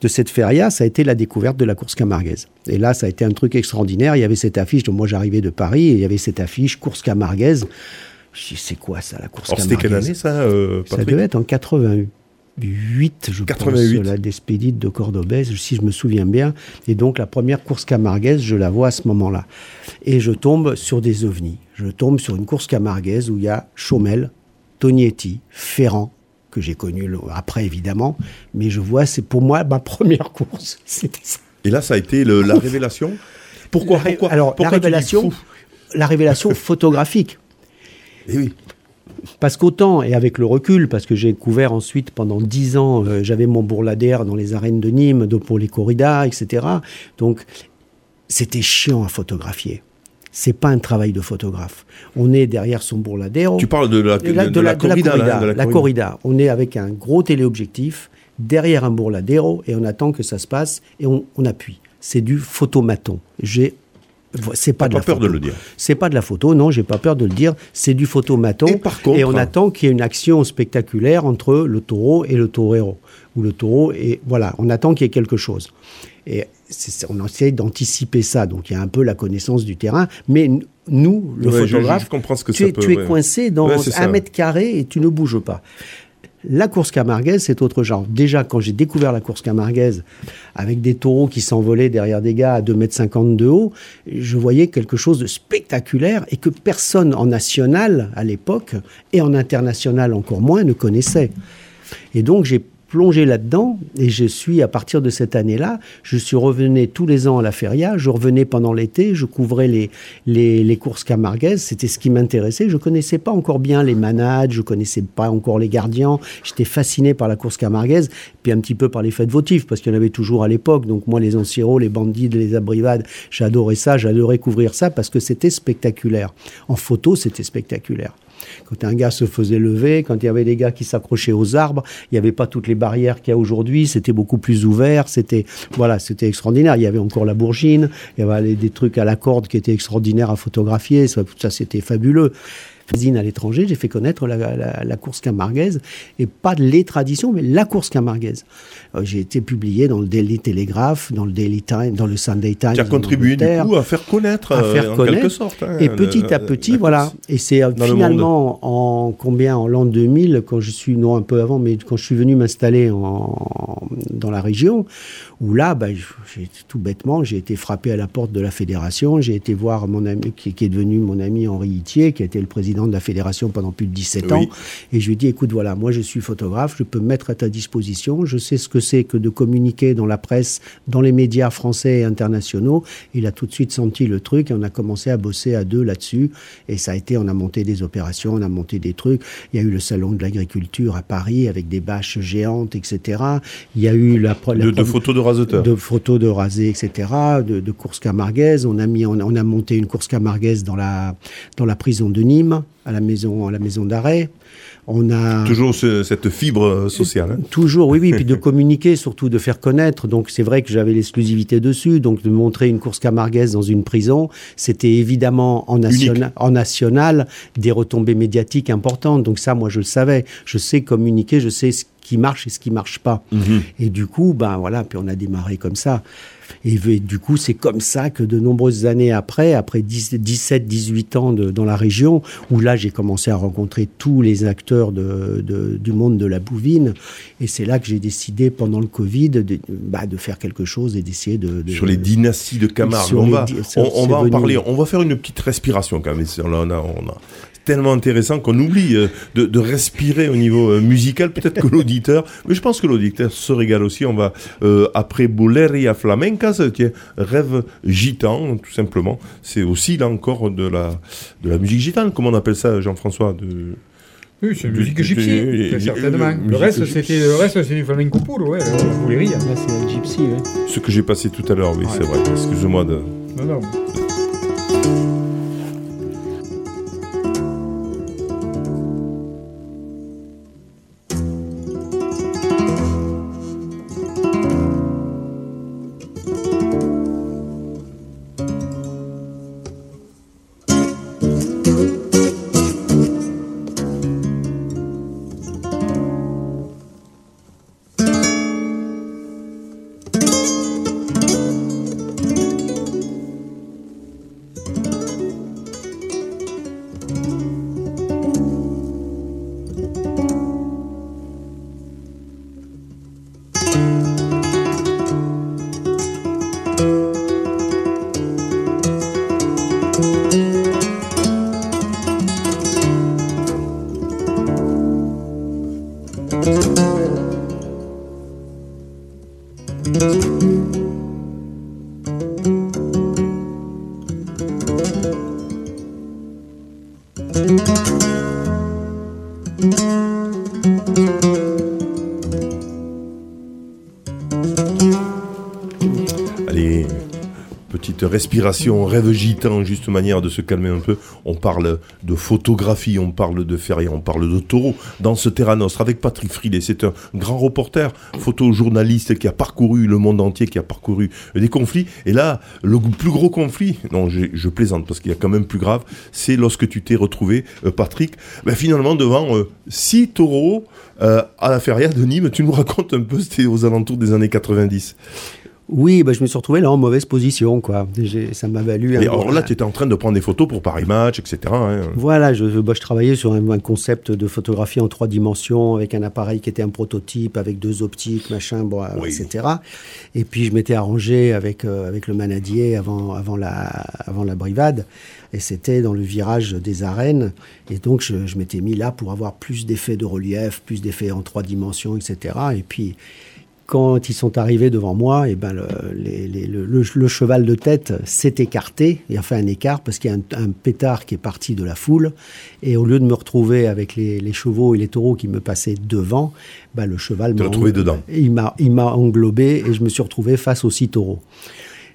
de cette feria, ça a été la découverte de la course camarguaise. Et là, ça a été un truc extraordinaire. Il y avait cette affiche, donc moi j'arrivais de Paris, et il y avait cette affiche course camarguaise. Je dis, c'est quoi ça, la course Alors c'était camarguaise quelle année ça, euh, ça devait être en 88, je 88. pense, la Despédite de Cordobès, si je me souviens bien. Et donc, la première course camarguaise, je la vois à ce moment-là. Et je tombe sur des ovnis. Je tombe sur une course camarguaise où il y a Chaumel, Tognetti, Ferrand, que j'ai connu après, évidemment. Mais je vois, c'est pour moi ma première course. C'était ça. Et là ça a été le- la révélation? Pourquoi, La pourquoi Alors, pourquoi la révélation, la révélation photographique. Eh oui. Parce qu'autant, et avec le recul, parce que j'ai couvert ensuite pendant dix ans, euh, j'avais mon bourladère dans les arènes de Nîmes, pour les corridas, etc. Donc, c'était chiant à photographier. C'est pas un travail de photographe. On est derrière son bourladère. Tu parles de la, de la, de la corrida. On est avec un gros téléobjectif, derrière un bourladero et on attend que ça se passe et on, appuie. C'est du photomaton. J'ai c'est pas de la peur de le dire. C'est pas de la photo, non, j'ai pas peur de le dire. C'est du photomaton. Et, par contre, et on attend qu'il y ait une action spectaculaire entre le taureau et le torero. Ou le taureau, et voilà, on attend qu'il y ait quelque chose. Et on essaie d'anticiper ça. Donc il y a un peu la connaissance du terrain. Mais nous, le photographe, tu, es, tu es coincé dans un mètre carré et tu ne bouges pas. La course camarguaise, c'est autre genre. Déjà, quand j'ai découvert la course camarguaise, avec des taureaux qui s'envolaient derrière des gars à 2,50 m de haut, je voyais quelque chose de spectaculaire et que personne en national à l'époque, et en international encore moins, ne connaissait. Et donc, j'ai plongé là-dedans et je suis, à partir de cette année-là, je suis revenu tous les ans à la feria, je revenais pendant l'été, je couvrais les, les, courses camarguaises, c'était ce qui m'intéressait. Je connaissais pas encore bien les manades, je connaissais pas encore les gardiens, j'étais fasciné par la course camarguaise, puis un petit peu par les fêtes votives, parce qu'il y en avait toujours à l'époque. Donc moi, les anciros, les bandits, les abrivades, j'adorais ça, j'adorais couvrir ça parce que c'était spectaculaire. En photo, c'était spectaculaire. Quand un gars se faisait lever, quand il y avait des gars qui s'accrochaient aux arbres, il n'y avait pas toutes les barrières qu'il y a aujourd'hui, c'était beaucoup plus ouvert, c'était voilà, c'était extraordinaire. Il y avait encore la bourgine, il y avait des trucs à la corde qui étaient extraordinaires à photographier, ça, ça c'était fabuleux à l'étranger, j'ai fait connaître la, course camarguaise, et pas les traditions, mais la course camarguaise. Euh, j'ai été publié dans le Daily Telegraph, dans le Daily Time, dans le Sunday Times. Qui a contribué du coup à faire connaître, à faire euh, en connaître, quelque sorte. Hein, et petit à petit, voilà. Et c'est euh, finalement en combien en l'an 2000, quand je suis non un peu avant, mais quand je suis venu m'installer dans la région, où là, bah, j'ai tout bêtement, j'ai été frappé à la porte de la fédération, j'ai été voir mon ami qui, qui, est devenu mon ami Henri Itier, qui a été le président de la fédération pendant plus de 17 ans. Et je lui ai dit, écoute, voilà, moi je suis photographe, je peux me mettre à ta disposition, je sais ce que c'est que de communiquer dans la presse, dans les médias français et internationaux. Il a tout de suite senti le truc et on a commencé à bosser à deux là-dessus. Et ça a été, on a monté des opérations, on a monté des trucs. Il y a eu le salon de l'agriculture à Paris avec des bâches géantes, etc. Il y a eu la, de, photos de raseteurs. De photos de rasés, etc. De, de courses camarguaises. On a mis, on, on a monté une course camarguaise dans la, dans la prison de Nîmes à la maison, à la maison d'arrêt. On a toujours cette fibre sociale. Hein. Toujours, oui, oui, puis de communiquer, surtout de faire connaître. Donc c'est vrai que j'avais l'exclusivité dessus, donc de montrer une course camarguaise dans une prison, c'était évidemment en, en national des retombées médiatiques importantes. Donc ça, moi, je le savais. Je sais communiquer, je sais ce qui marche et ce qui marche pas. Mhm. Et du coup, ben voilà, puis on a démarré comme ça. Et, du coup, c'est comme ça que de nombreuses années après, après 17, 18 ans dans la région, où là, j'ai commencé à rencontrer tous les acteurs de, du monde de la bouvine. Et c'est là que j'ai décidé, pendant le Covid, de, bah, de faire quelque chose et d'essayer de, Sur les dynasties de Camargue, on, va, on, va en parler. On va faire une petite respiration quand même. on a, on a tellement intéressant qu'on oublie euh, de, respirer au niveau euh, musical. Peut-être que l'auditeur, mais je pense que l'auditeur se régale aussi. On va, euh, après Boleria Flamencas, tiens, rêve gitan, tout simplement. C'est aussi là encore de la, de la musique gitane. Comment on appelle ça, Jean-François de... Oui, c'est musique gypsy, certainement. Le reste, c'était le reste, c'est du flamenco pur, ouais, la boulerie. Là, c'est gypsy, ouais. Ce que j'ai passé tout à l'heure, oui, c'est vrai. Excuse-moi de. Non, non. Respiration, rêve gitan, juste manière de se calmer un peu. On parle de photographie, on parle de feria, on parle de taureau dans ce Terra Nostra avec Patrick Frilet. C'est un grand reporter, photojournaliste qui a parcouru le monde entier, qui a parcouru des conflits. Et là, le plus gros conflit, non, je, plaisante parce qu'il y a quand même plus grave, c'est lorsque tu t'es retrouvé, euh, Patrick, ben, finalement devant euh, six taureaux euh, à la feria de Nîmes. Tu nous racontes un peu, c'était aux alentours des années 90. Oui, bah, je me suis retrouvé là en mauvaise position, quoi. Ça m'a valu. Et alors là, tu étais en train de prendre des photos pour Paris Match, etc. Hein. Voilà, je, bah, je travaillais sur un, concept de photographie en trois dimensions avec un appareil qui était un prototype, avec deux optiques, machin, bon, etc. Et puis je m'étais arrangé avec, euh, avec le manadier avant, avant, la, avant la brivade. Et c'était dans le virage des arènes. Et donc je, je m'étais mis là pour avoir plus d'effets de relief, plus d'effets en trois dimensions, etc. Et puis quand ils sont arrivés devant moi, et eh ben le, le, cheval de tête s'est écarté, il a fait un écart parce qu'il y a un, pétard qui est parti de la foule, et au lieu de me retrouver avec les, chevaux et les taureaux qui me passaient devant, ben le cheval m'a retrouvé dedans. Il m'a englobé et je me suis retrouvé face aux six taureaux.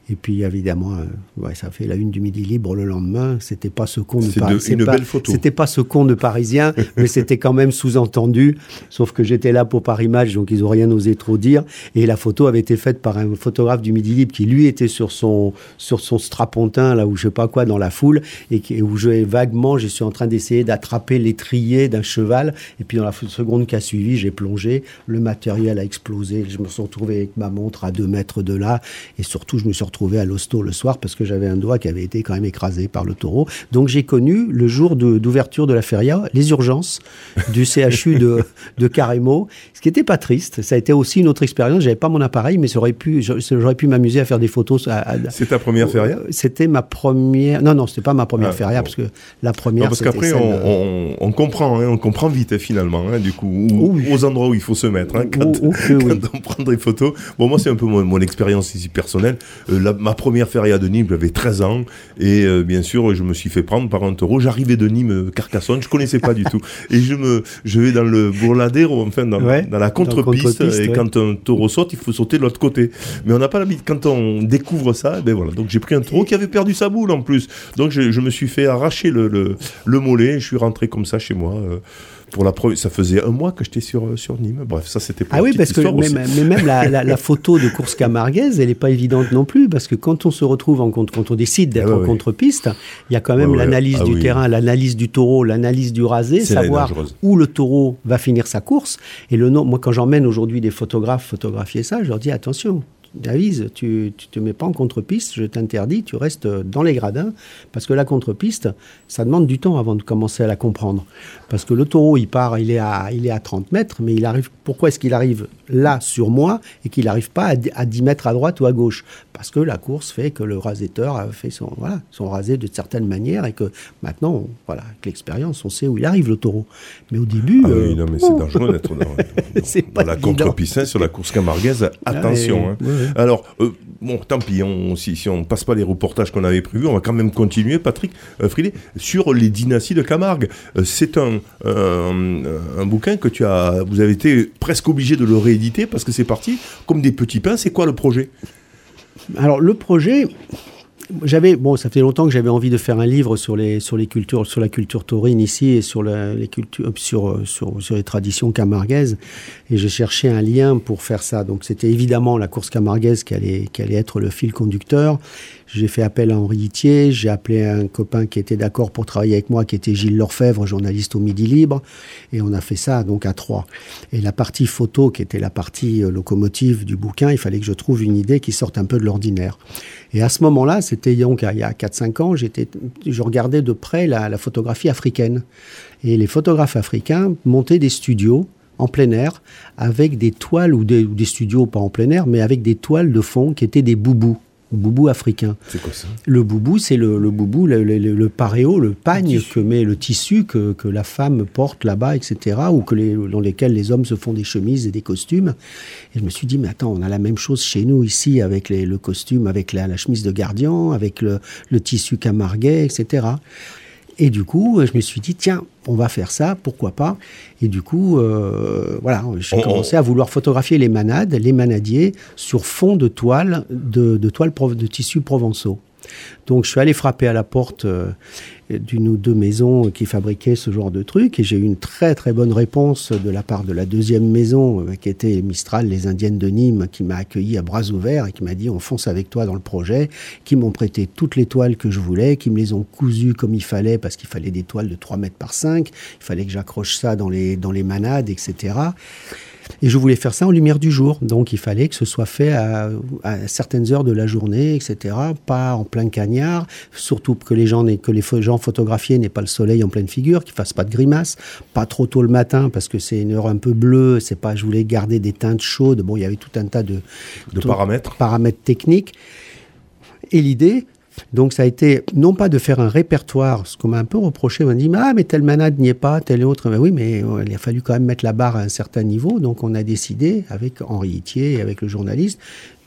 Et puis évidemment, euh, ouais, ça fait la une du Midi Libre le lendemain. C'était pas ce con de Parisien. C'était pas ce con de Parisien, mais c'était quand même sous-entendu. Sauf que j'étais là pour Paris Match, donc ils ont rien osé trop dire. Et la photo avait été faite par un photographe du Midi Libre qui lui était sur son sur son strapontin là où je sais pas quoi dans la foule et qui, où je vaguement, je suis en train d'essayer d'attraper l'étrier d'un cheval. Et puis dans la seconde qui a suivi, j'ai plongé. Le matériel a explosé. Je me suis retrouvé avec ma montre à deux mètres de là, et surtout je me suis retrouvé à l'hosto le soir parce que j'avais un doigt qui avait été quand même écrasé par le taureau. Donc j'ai connu le jour d'ouverture de, la feria les urgences du CHU de, de ce qui n'était pas triste. Ça a été aussi une autre expérience. J'avais pas mon appareil, mais j'aurais pu, j'aurais pu m'amuser à faire des photos. C'est ta première feria? C'était ma première. Non, non, c'était pas ma première ah, feria parce que la première. parce qu'après on, on, comprend, hein, on comprend vite finalement, hein, du coup, aux endroits où il faut se mettre hein, quand, on prend des photos. Bon, moi c'est un peu mon, mon expérience ici personnelle. Euh, ma première feria de Nîmes, j'avais 13 ans. Et euh, bien sûr, je me suis fait prendre par un taureau. J'arrivais de Nîmes, euh, Carcassonne, je connaissais pas du tout. Et je me, je vais dans le Bourladero, enfin, dans, dans la contre-piste. et quand un taureau saute, il faut sauter de l'autre côté. Mais on n'a pas l'habitude. Quand on découvre ça, ben voilà. Donc j'ai pris un taureau qui avait perdu sa boule en plus. Donc je, je me suis fait arracher le, le, le mollet. Et je suis rentré comme ça chez moi. Euh, pour la ça faisait un mois que j'étais sur, sur Nîmes. Bref, ça c'était Ah oui, parce que même, mais même la, photo de course camarguaise, elle n'est pas évidente non plus, parce que quand on se retrouve en contre, quand on décide d'être ah en contre-piste, il y a quand même l'analyse ah du terrain, l'analyse du taureau, l'analyse du rasé, savoir où le taureau va finir sa course. Et le nom, moi quand j'emmène aujourd'hui des photographes photographier ça, je leur dis attention, Davise, tu ne te mets pas en contre-piste, je t'interdis, tu restes dans les gradins, parce que la contre-piste, ça demande du temps avant de commencer à la comprendre. Parce que le taureau, il part, il est à, il est à 30 mètres, mais il arrive, pourquoi est-ce qu'il arrive là sur moi et qu'il n'arrive pas à, 10 mètres à droite ou à gauche? Parce que la course fait que le rasetteur a fait son, voilà, son rasé de certaine manière et que maintenant, voilà, avec l'expérience, on sait où il arrive le taureau. Mais au début. Ah oui, non, mais c'est dangereux d'être dans, la contre-piste hein, sur la course camarguaise. Attention. Hein. Alors, euh, bon, tant pis, on, si, si, on passe pas les reportages qu'on avait prévus, on va quand même continuer, Patrick euh, sur les dynasties de Camargue. Euh, c'est un, un, bouquin que tu as, vous avez été presque obligé de le rééditer parce que c'est parti comme des petits pains. C'est quoi le projet? Alors, le projet, j'avais bon, ça fait longtemps que j'avais envie de faire un livre sur les sur les cultures, sur la culture taurine ici et sur les cultures, sur, sur, sur les traditions camarguaises. Et j'ai cherché un lien pour faire ça. Donc c'était évidemment la course camarguaise qui allait qui allait être le fil conducteur. J'ai fait appel à Henri Itier, j'ai appelé un copain qui était d'accord pour travailler avec moi, qui était Gilles Lorfèvre, journaliste au Midi Libre, et on a fait ça donc à trois. Et la partie photo, qui était la partie euh, locomotive du bouquin, il fallait que je trouve une idée qui sorte un peu de l'ordinaire. Et à ce moment-là, c'était donc il y a 4-5 ans, je regardais de près la, photographie africaine. Et les photographes africains montaient des studios en plein air avec des toiles ou des, ou des, studios pas en plein air, mais avec des toiles de fond qui étaient des boubous boubou africain. C'est quoi ça? Le boubou, c'est le, boubou, le, le, paréo, le pagne que met le tissu que, la femme porte là-bas, etc., ou que les, dans lesquels les hommes se font des chemises et des costumes. Et je me suis dit, mais attends, on a la même chose chez nous ici avec le costume, avec la, chemise de gardien, avec le, tissu camarguais, etc. Et du coup, je me suis dit, tiens, on va faire ça, pourquoi pas Et du coup, euh, voilà, j'ai commencé à vouloir photographier les manades, les manadiers, sur fond de toile, de, de toile de tissus provençaux. Donc je suis allé frapper à la porte euh, d'une ou deux maisons qui fabriquaient ce genre de trucs et j'ai eu une très très bonne réponse de la part de la deuxième maison euh, qui était Mistral, les Indiennes de Nîmes, qui m'a accueilli à bras ouverts et qui m'a dit on fonce avec toi dans le projet, qui m'ont prêté toutes les toiles que je voulais, qui me les ont cousues comme il fallait parce qu'il fallait des toiles de 3 mètres par 5, il fallait que j'accroche ça dans les, dans les manades, etc. Et je voulais faire ça en lumière du jour. Donc il fallait que ce soit fait à, certaines heures de la journée, etc. Pas en plein cagnard. Surtout que les gens, que les gens photographiés n'aient pas le soleil en pleine figure, qu'ils fassent pas de grimaces. Pas trop tôt le matin parce que c'est une heure un peu bleue. C'est pas, je voulais garder des teintes chaudes. Bon, il y avait tout un tas de, de paramètres. paramètres techniques. Et l'idée, donc ça a été non pas de faire un répertoire, ce qu'on m'a un peu reproché, on m'a dit ah mais telle manade n'y est pas, telle autre, mais oui mais euh, il a fallu quand même mettre la barre à un certain niveau, donc on a décidé avec Henri Itier et avec le journaliste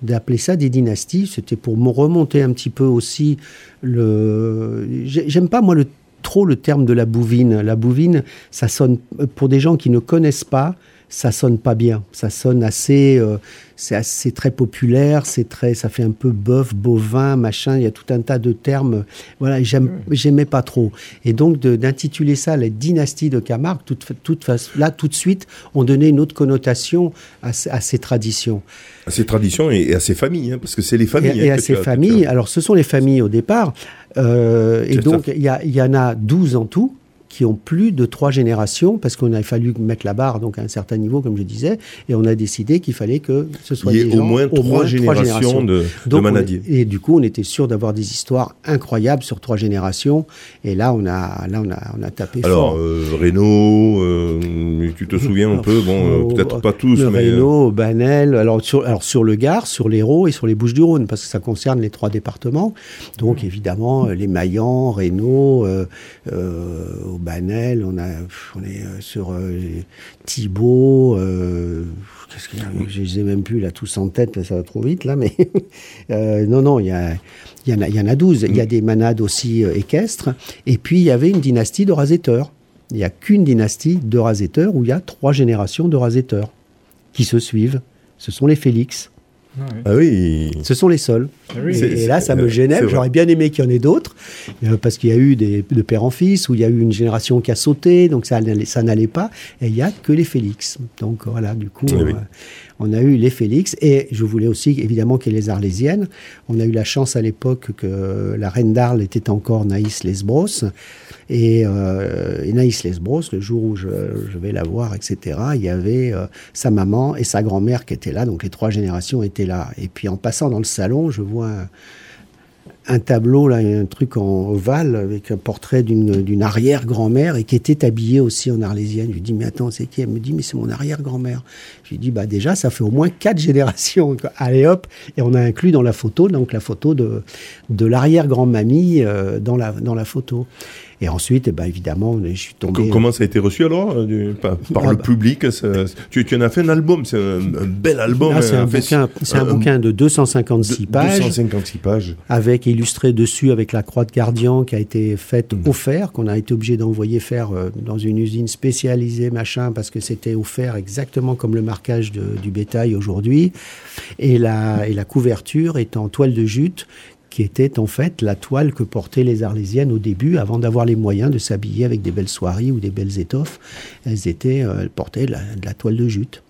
d'appeler ça des dynasties. C'était pour me remonter un petit peu aussi le. J'aime pas moi trop le terme de la bouvine. La bouvine, ça sonne pour des gens qui ne connaissent pas ça sonne pas bien. Ça sonne assez, euh, c'est assez très populaire, c'est très, ça fait un peu bœuf, bovin, machin. Il y a tout un tas de termes. Voilà, j'aimais pas trop. Et donc d'intituler ça la dynastie de Camargue, toute, toute, là tout de suite, on donnait une autre connotation à, ces traditions. À ces traditions et, à ces familles, hein, parce que c'est les familles. Et, hein, à ces familles. Alors ce sont les familles au départ. Euh, et donc il y, y en a 12 en tout qui ont plus de trois générations, parce qu'on a fallu mettre la barre donc à un certain niveau, comme je disais, et on a décidé qu'il fallait que ce soit Il y ait au, moins trois, générations de, de manadiers. et du coup, on était sûr d'avoir des histoires incroyables sur trois générations, et là, on a, là, on a, on a tapé Alors, fort. Euh, Renault, euh, tu te souviens un peu, bon, euh, peut-être pas tous, le mais... Renault, Banel, alors sur, alors sur le Gard, sur l'Hérault et sur les Bouches-du-Rhône, parce que ça concerne les trois départements, donc évidemment, les Maillans, Renault, Banel, on, a, on est euh, sur euh, Thibault, euh, qu'est-ce Je ne sais même plus là tous en tête, ça va trop vite là, mais non, non, il y, a, y en a, il y en a 12. Il y a des manades aussi équestres. Et puis il y avait une dynastie de rasetteurs. Il n'y a qu'une dynastie de rasetteurs où il y a trois générations de rasetteurs qui se suivent. Ce sont les Félix. Ah oui. Ce sont les seuls. Ah et, là, ça me gênait. J'aurais bien aimé qu'il y en ait d'autres, euh, parce qu'il y a eu des, de père en fils, où il y a eu une génération qui a sauté, donc ça, ça n'allait pas. Et il n'y a que les Félix. Donc voilà, du coup, euh, on a eu les Félix. Et je voulais aussi, évidemment, qu'il y ait les Arlésiennes. On a eu la chance à l'époque que la reine d'Arles était encore Naïs Lesbros. Et, euh, Naïs Lesbros, le jour où je, vais la voir, etc., il y avait euh, sa maman et sa grand-mère qui étaient là. Donc les trois générations étaient là. Et puis en passant dans le salon, je vois un tableau, là, un truc en ovale avec un portrait d'une arrière-grand-mère et qui était habillée aussi en arlésienne. Je lui dis, mais attends, c'est qui? Elle me dit, mais c'est mon arrière-grand-mère. Je lui dis, bah déjà, ça fait au moins quatre générations. Allez hop, et on a inclus dans la photo, donc la photo de, de l'arrière-grand-mamie euh, dans, la, dans la photo. Et ensuite, eh ben, évidemment, je suis tombé. Comment ça a été reçu alors euh, par, ah, le bah. public tu, tu, en as fait un album, c'est un, bel album. Ah, c'est un, bouquin, un, bouquin de 256 pages. 256 pages. Avec illustré dessus avec la croix de gardien qui a été faite mmh. au fer, qu'on a été obligé d'envoyer faire euh, dans une usine spécialisée, machin, parce que c'était au fer exactement comme le marquage du bétail aujourd'hui. Et la, couverture est en toile de jute qui était en fait la toile que portaient les Arlésiennes au début, avant d'avoir les moyens de s'habiller avec des belles soieries ou des belles étoffes. Elles étaient, euh, portaient de la, toile de jute.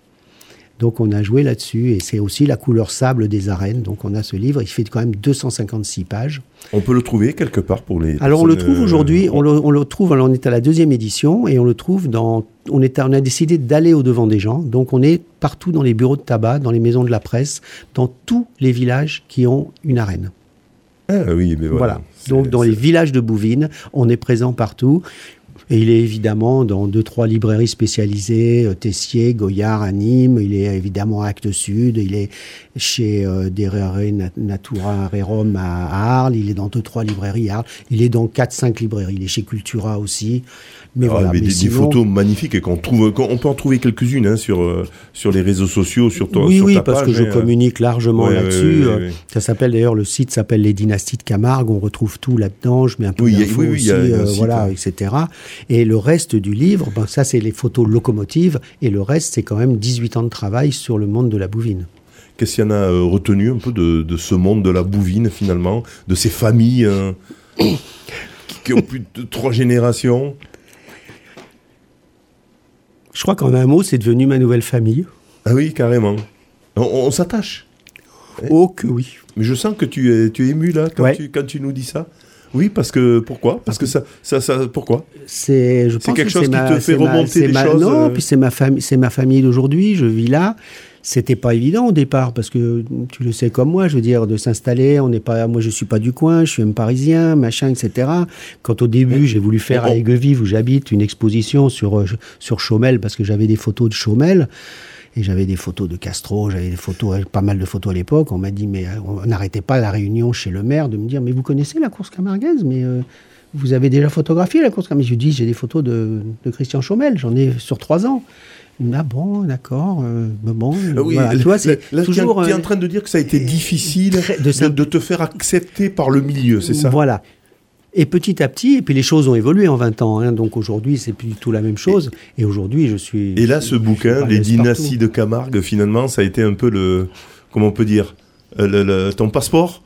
Donc on a joué là-dessus et c'est aussi la couleur sable des arènes. Donc on a ce livre, il fait quand même 256 pages. On peut le trouver quelque part pour les. Alors on le trouve aujourd'hui, euh, on, le, trouve, on est à la deuxième édition et on le trouve dans. On, est on a décidé d'aller au devant des gens, donc on est partout dans les bureaux de tabac, dans les maisons de la presse, dans tous les villages qui ont une arène. Ah oui, mais voilà. Donc dans les villages de Bouvines, on est présent partout. Et il est évidemment dans deux, trois librairies spécialisées, euh, Tessier, Goyard à Nîmes, il est évidemment à Actes Sud, il est chez euh, Derrere Natura Rerum à Arles, il est dans deux, trois librairies à Arles, il est dans quatre, cinq librairies, il est chez Cultura aussi. Mais ah, voilà. Mais des, photos magnifiques et qu'on trouve, on peut en trouver quelques-unes hein, sur, euh, sur les réseaux sociaux, sur ton Oui, oui, parce que je hein. communique largement là-dessus. ça s'appelle d'ailleurs, le site s'appelle Les Dynasties de Camargue, on retrouve tout là-dedans, je mets un peu d'infos aussi, voilà, etc. Et le reste du livre, ben, ça c'est les photos locomotives, et le reste c'est quand même 18 ans de travail sur le monde de la bouvine. Qu'est-ce qu'il y en a euh, retenu un peu de, ce monde de la bouvine finalement, de ces familles euh, qui, ont plus de trois générations? Je crois qu'en un mot, c'est devenu ma nouvelle famille. Ah oui, carrément. On, s'attache. Oh que oui. Mais je sens que tu es, tu es ému là quand, tu, quand tu nous dis ça. Oui, parce que pourquoi? Parce que ça, ça, ça pourquoi? C'est, je pense quelque chose qui te fait remonter des choses. Non, euh, puis c'est ma famille, c'est ma famille d'aujourd'hui. Je vis là. C'était pas évident au départ parce que tu le sais comme moi, je veux dire, de s'installer. On n'est pas, moi je suis pas du coin, je suis un Parisien, machin, etc. Quand au début j'ai voulu faire à Aiguevive où j'habite une exposition sur euh, sur Chaumel parce que j'avais des photos de Chaumel. Et j'avais des photos de Castro, j'avais des photos, pas mal de photos à l'époque. On m'a dit, mais euh, on n'arrêtait pas la réunion chez le maire de me dire, mais vous connaissez la course camarguaise, mais euh, vous avez déjà photographié la course camarguaise. Je lui dis, j'ai des photos de, Christian Chaumel, j'en ai sur trois ans. Ah bon, d'accord. Euh, bon, oui, tu vois, c'est toujours. Tu es en train de dire que ça a été difficile de, de, te faire accepter par le milieu, c'est ça? Voilà. Et petit à petit, et puis les choses ont évolué en 20 ans. Hein, donc aujourd'hui, c'est plus du tout la même chose. Et, aujourd'hui, je suis. Et là, ce bouquin, Les dynasties de Camargue, finalement, ça a été un peu le. Comment on peut dire euh, Ton passeport?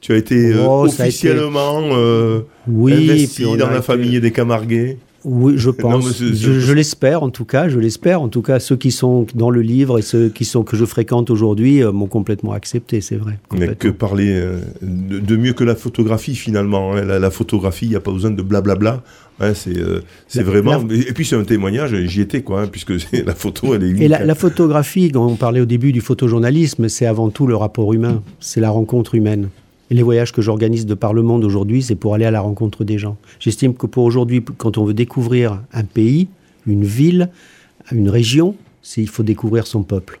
Tu as été euh, oh, officiellement euh, investi dans la famille des Camarguais? Oui, je pense. je, l'espère en tout cas. Je l'espère en tout cas. Ceux qui sont dans le livre et ceux qui sont que je fréquente aujourd'hui euh, m'ont complètement accepté, c'est vrai. Mais que parler euh, de, mieux que la photographie finalement. Hein. La, photographie, il n'y a pas besoin de blablabla. Hein, c'est euh, vraiment. Et puis c'est un témoignage. J'y étais quoi, hein, puisque la photo, elle est. Unique, et la, la, photographie, quand on parlait au début du photojournalisme, c'est avant tout le rapport humain. C'est la rencontre humaine les voyages que j'organise de par le monde aujourd'hui, c'est pour aller à la rencontre des gens. J'estime que pour aujourd'hui, quand on veut découvrir un pays, une ville, une région, il faut découvrir son peuple.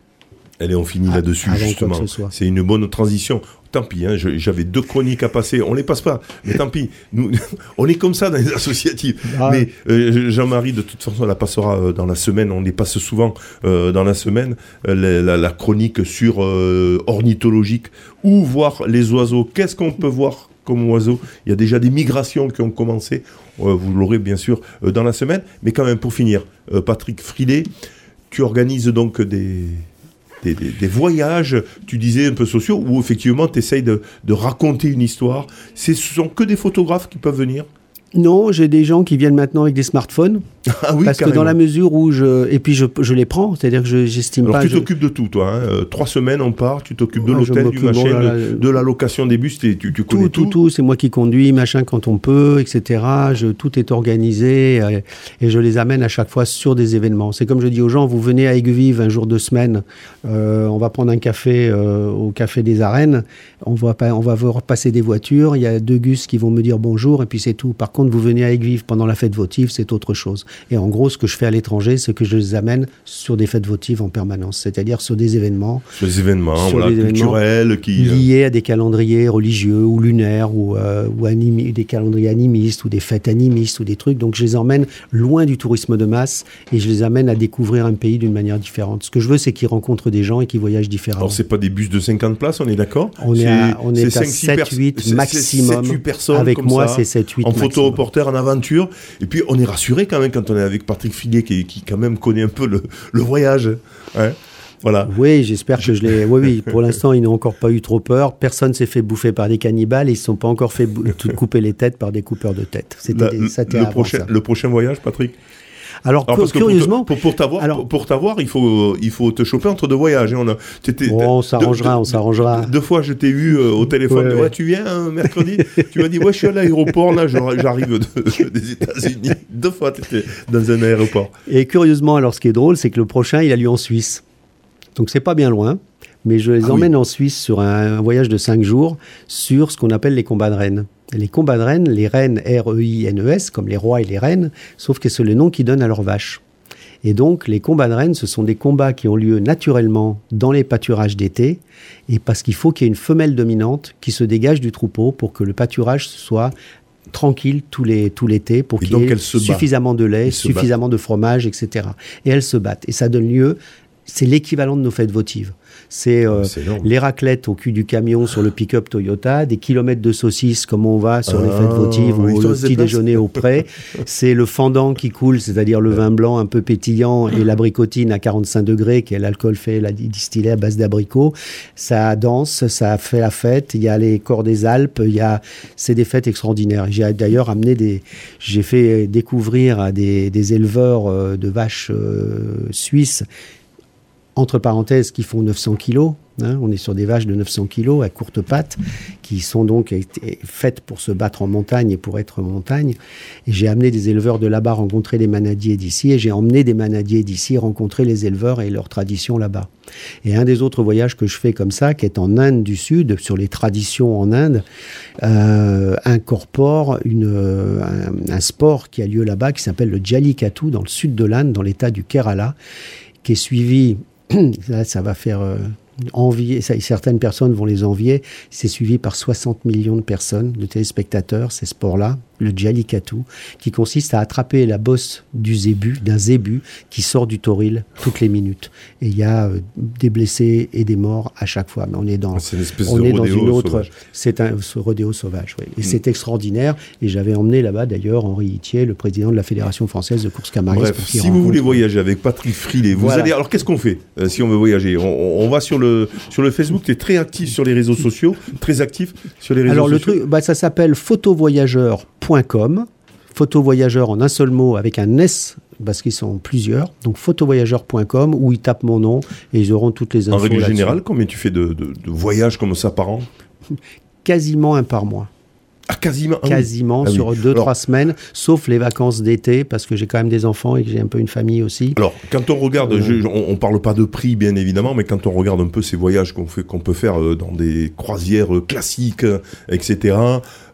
Allez, on finit là-dessus, justement. C'est une bonne transition. Tant pis, hein, j'avais deux chroniques à passer. On les passe pas, mais tant pis. Nous, on est comme ça dans les associatives. Ah. Mais euh, Jean-Marie, de toute façon, la passera euh, dans la semaine. On les passe souvent euh, dans la semaine. La, chronique sur ornithologique ou voir les oiseaux. Qu'est-ce qu'on peut voir comme oiseaux Il y a déjà des migrations qui ont commencé. vous l'aurez bien sûr dans la semaine. Mais quand même, pour finir, Patrick Frilet, tu organises donc des des, voyages, tu disais un peu sociaux, où effectivement tu essayes de, de, raconter une histoire. Ce sont que des photographes qui peuvent venir? Non, j'ai des gens qui viennent maintenant avec des smartphones. Ah oui, parce que dans la mesure où je et puis je, je les prends, c'est-à-dire que j'estime pas. Alors tu t'occupes de tout, toi. Hein. Euh, trois semaines on part, tu t'occupes de l'hôtel, du machin, de, la location des bus, tu, tu connais tout. Tout, tout, c'est moi qui conduis, machin quand on peut, etc. Je, tout est organisé euh, et je les amène à chaque fois sur des événements. C'est comme je dis aux gens, vous venez à Aiguevive un jour de semaine, euh, on va prendre un café au café des Arènes, on va on va voir passer des voitures, il y a deux gus qui vont me dire bonjour et puis c'est tout. Par contre, vous venez à Aiguevive pendant la fête votive, c'est autre chose. Et en gros, ce que je fais à l'étranger, c'est que je les amène sur des fêtes votives en permanence, c'est-à-dire sur des événements. Sur des événements, culturels qui... Euh, liés à des calendriers religieux ou lunaires ou, euh, ou des calendriers animistes ou des fêtes animistes ou des trucs. Donc je les emmène loin du tourisme de masse et je les amène à découvrir un pays d'une manière différente. Ce que je veux, c'est qu'ils rencontrent des gens et qu'ils voyagent différemment. Alors c'est pas des bus de 50 places, on est d'accord? On est, à, on est, 7, 8 maximum. 7, 8 personnes avec moi, c'est 7, 8 En photo reporter, en aventure. Et puis on est rassuré quand même quand on est avec Patrick Figuet qui, qui quand même connaît un peu le, le voyage. Hein voilà. Oui, j'espère que je l'ai. Oui, oui. Pour l'instant, ils n'ont encore pas eu trop peur. Personne s'est fait bouffer par des cannibales. Ils ne se sont pas encore fait couper les têtes par des coupeurs de têtes. C'était le, prochain, le prochain voyage, Patrick? Alors, curieusement, pour, pour t'avoir, pour, t'avoir, il faut, il faut te choper entre deux voyages. On a, on s'arrangera, on s'arrangera. Deux, fois, je t'ai vu euh, au téléphone. Ouais, tu viens hein, mercredi Tu m'as dit, ouais, je suis à l'aéroport là, j'arrive des États-Unis. Deux fois, tu étais dans un aéroport. Et curieusement, alors, ce qui est drôle, c'est que le prochain, il a lieu en Suisse. Donc, c'est pas bien loin. mais je les Ah emmène en Suisse sur un, un voyage de 5 jours sur ce qu'on appelle les combats de rennes. Les combats de rennes, les rennes R-E-I-N-E-S, comme les rois et les reines, sauf que c'est le nom qu'ils donnent à leurs vaches. Et donc, les combats de rennes, ce sont des combats qui ont lieu naturellement dans les pâturages d'été, et parce qu'il faut qu'il y ait une femelle dominante qui se dégage du troupeau pour que le pâturage soit tranquille tout l'été, pour qu'il y ait bat. suffisamment de lait, suffisamment de fromage, etc. Et elles se battent. Et ça donne lieu, c'est l'équivalent de nos fêtes votives. C'est euh, C'est énorme. les raclettes au cul du camion sur le pick-up Toyota, des kilomètres de saucisses comme on va sur les Ah, fêtes votives ou le petit déjeuner au pré. C'est le fendant qui coule, c'est-à-dire le vin blanc un peu pétillant et l'abricotine à 45 degrés, qui est l'alcool fait, la distillé à base d'abricot. Ça danse, ça fait la fête. Il y a les corps des Alpes, il y a, c'est des fêtes extraordinaires. J'ai d'ailleurs amené des, j'ai fait découvrir à des, des éleveurs euh, de vaches euh, suisses entre parenthèses, qui font 900 kilos. hein. on est sur des vaches de 900 kilos à courtes pattes, qui sont donc faites pour se battre en montagne et pour être en montagne. Et j'ai amené des éleveurs de là-bas rencontrer les manadiers d'ici, et j'ai emmené des manadiers d'ici rencontrer les éleveurs et leurs traditions là-bas. Et un des autres voyages que je fais comme ça, qui est en Inde du Sud, sur les traditions en Inde, euh, incorpore euh, un, un sport qui a lieu là-bas, qui s'appelle le Jallikattu, dans le sud de l'Inde, dans l'état du Kerala, qui est suivi, là ça va faire euh, envier, ça, certaines personnes vont les envier, c'est suivi par 60 millions de personnes, de téléspectateurs, ces sports-là, le Jallikattu, qui consiste à attraper la bosse du zébu, d'un zébu, qui sort du toril toutes les minutes. Et il y a euh, des blessés et des morts à chaque fois. Mais on est dans, C'est une on est dans une autre, sauvage. c'est un ce rodéo sauvage, oui. Et c'est extraordinaire. Et j'avais emmené là-bas d'ailleurs Henri Itier, le président de la Fédération française de course camargue. Bref, si vous voulez voyager avec Patrick Frilet, vous Voilà. allez. Alors, qu'est-ce qu'on fait euh, si on veut voyager? On va sur le sur le Facebook. Tu es très actif sur les réseaux sociaux, très actif sur les réseaux Alors le sociaux. truc, bah, ça s'appelle photovoyageur.com. Photovoyageur en un seul mot avec un S parce qu'ils sont plusieurs. Donc photovoyageur.com où ils tapent mon nom et ils auront toutes les En infos. règle là-dessus. générale, combien tu fais de, de- de voyages comme ça par an? Quasiment un par mois. Ah, quasiment. ah oui. Quasiment Ah oui. sur deux, Alors- trois semaines, sauf les vacances d'été parce que j'ai quand même des enfants et que j'ai un peu une famille aussi. Alors, quand on regarde, Euh. je- on, on parle pas de prix bien évidemment, mais quand on regarde un peu ces voyages qu'on fait, qu'on peut faire euh, dans des croisières euh, classiques, etc.,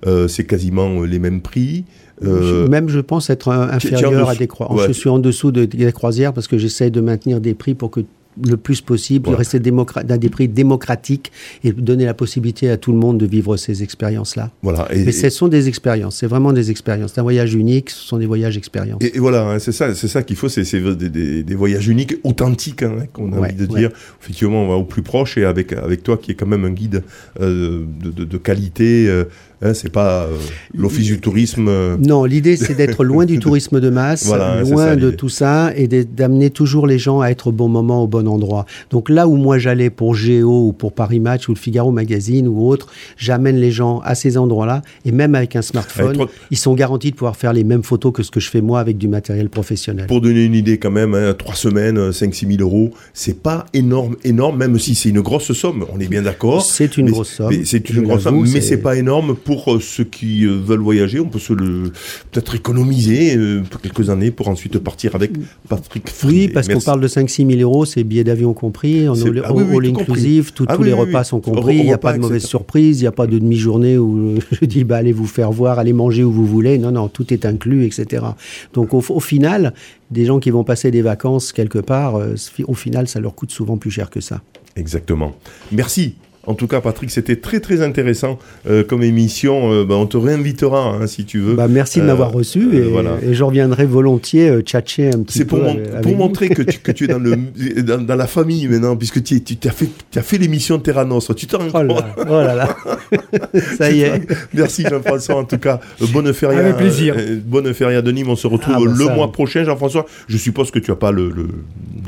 euh, c'est quasiment les mêmes prix. Euh, Même, je pense être inférieur à des croisières. Ouais. Je suis en dessous de- des croisières parce que j'essaie de maintenir des prix pour que le plus possible, Ouais. rester dans des prix démocratiques et donner la possibilité à tout le monde de vivre ces expériences-là. voilà. Et, Mais ce sont des expériences, c'est vraiment des expériences. C'est un voyage unique, ce sont des voyages expériences. et- et voilà, hein, c'est ça, c'est ça qu'il faut, c'est c'est des, des- des voyages uniques, authentiques, hein, qu'on a Ouais, envie de ouais. dire. Effectivement, on va au plus proche et avec avec toi qui est quand même un guide euh, de, de- de qualité. euh, hein, c'est pas euh, l'office du tourisme. euh, Non, l'idée c'est d'être loin du tourisme de masse, Voilà, loin ça, de tout ça et d'amener toujours les gens à être au bon moment, au bon endroit. Donc là où moi j'allais pour Géo ou pour Paris Match ou le Figaro Magazine ou autre, j'amène les gens à ces endroits-là et même avec un smartphone, ils sont garantis de pouvoir faire les mêmes photos que ce que je fais moi avec du matériel professionnel. Pour donner une idée quand même, hein, 3 semaines, 5-6 000 euros, c'est pas énorme, énorme, même si c'est une grosse somme, on est bien d'accord. C'est une Mais- grosse somme. C'est une grosse somme, mais c'est pas énorme pour euh, ceux qui euh, veulent voyager. On peut se le peut-être économiser euh, pour quelques années pour ensuite partir avec Patrick Frilet. Oui, parce qu'on parle de 5-6 000 euros, c'est billets d'avion compris, en all, ah oui, oui, all tout inclusive, tout- Ah tous oui, les repas sont compris, il n'y a pas de mauvaise etc. surprise, il n'y a pas de demi-journée où je dis bah, allez vous faire voir, allez manger où vous voulez. Non, non, tout est inclus, etc. Donc au, au final, des gens qui vont passer des vacances quelque part, euh, au final, ça leur coûte souvent plus cher que ça. Exactement. Merci. En tout cas, Patrick, c'était très très intéressant euh, comme émission. Euh, bah, on te réinvitera hein, si tu veux. Bah, merci de Euh, m'avoir reçu euh, et, voilà. et je reviendrai volontiers euh, tchatcher un petit C'est peu. pour, mon- avec- pour montrer que tu, que tu es dans, le, dans, dans la famille maintenant, puisque tu, as fait, as fait l'émission Terra Nostra. Tu t'en rends Oh là, compte oh là là. ça y est. Merci Jean-François, en tout cas. Bonne feria. Avec plaisir. euh, bonne feria de Nîmes. On se retrouve Ah, bah, le ça. mois prochain, Jean-François. Je suppose que tu n'as pas le, le-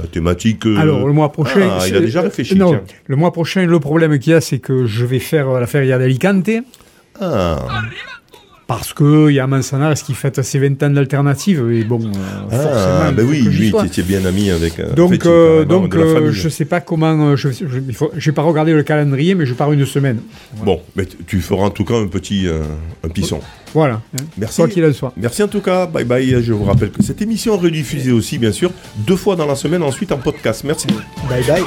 la thématique. euh, Alors, le mois prochain. Ah, il a c'est- déjà réfléchi. Non, tiens. le mois prochain, le problème qu'il y a, c'est que je vais faire la feria d'Alicante. Ah, Parce qu'il y a Manzanares qui fête ses 20 ans d'alternative. Et bon, euh, ah forcément. ben oui, oui, tu es bien ami avec. euh, en Donc, fait, euh, donc euh, je sais pas comment. je n'ai pas regardé le calendrier, mais je pars une semaine. Bon, mais tu- feras en tout cas un petit euh, un pisson. Voilà. hein. Merci. Quoi qu'il en soit. Merci en tout cas. Bye bye. Je vous rappelle que cette émission est rediffusée aussi, bien sûr, deux fois dans la semaine, ensuite en podcast. Merci. Bye bye.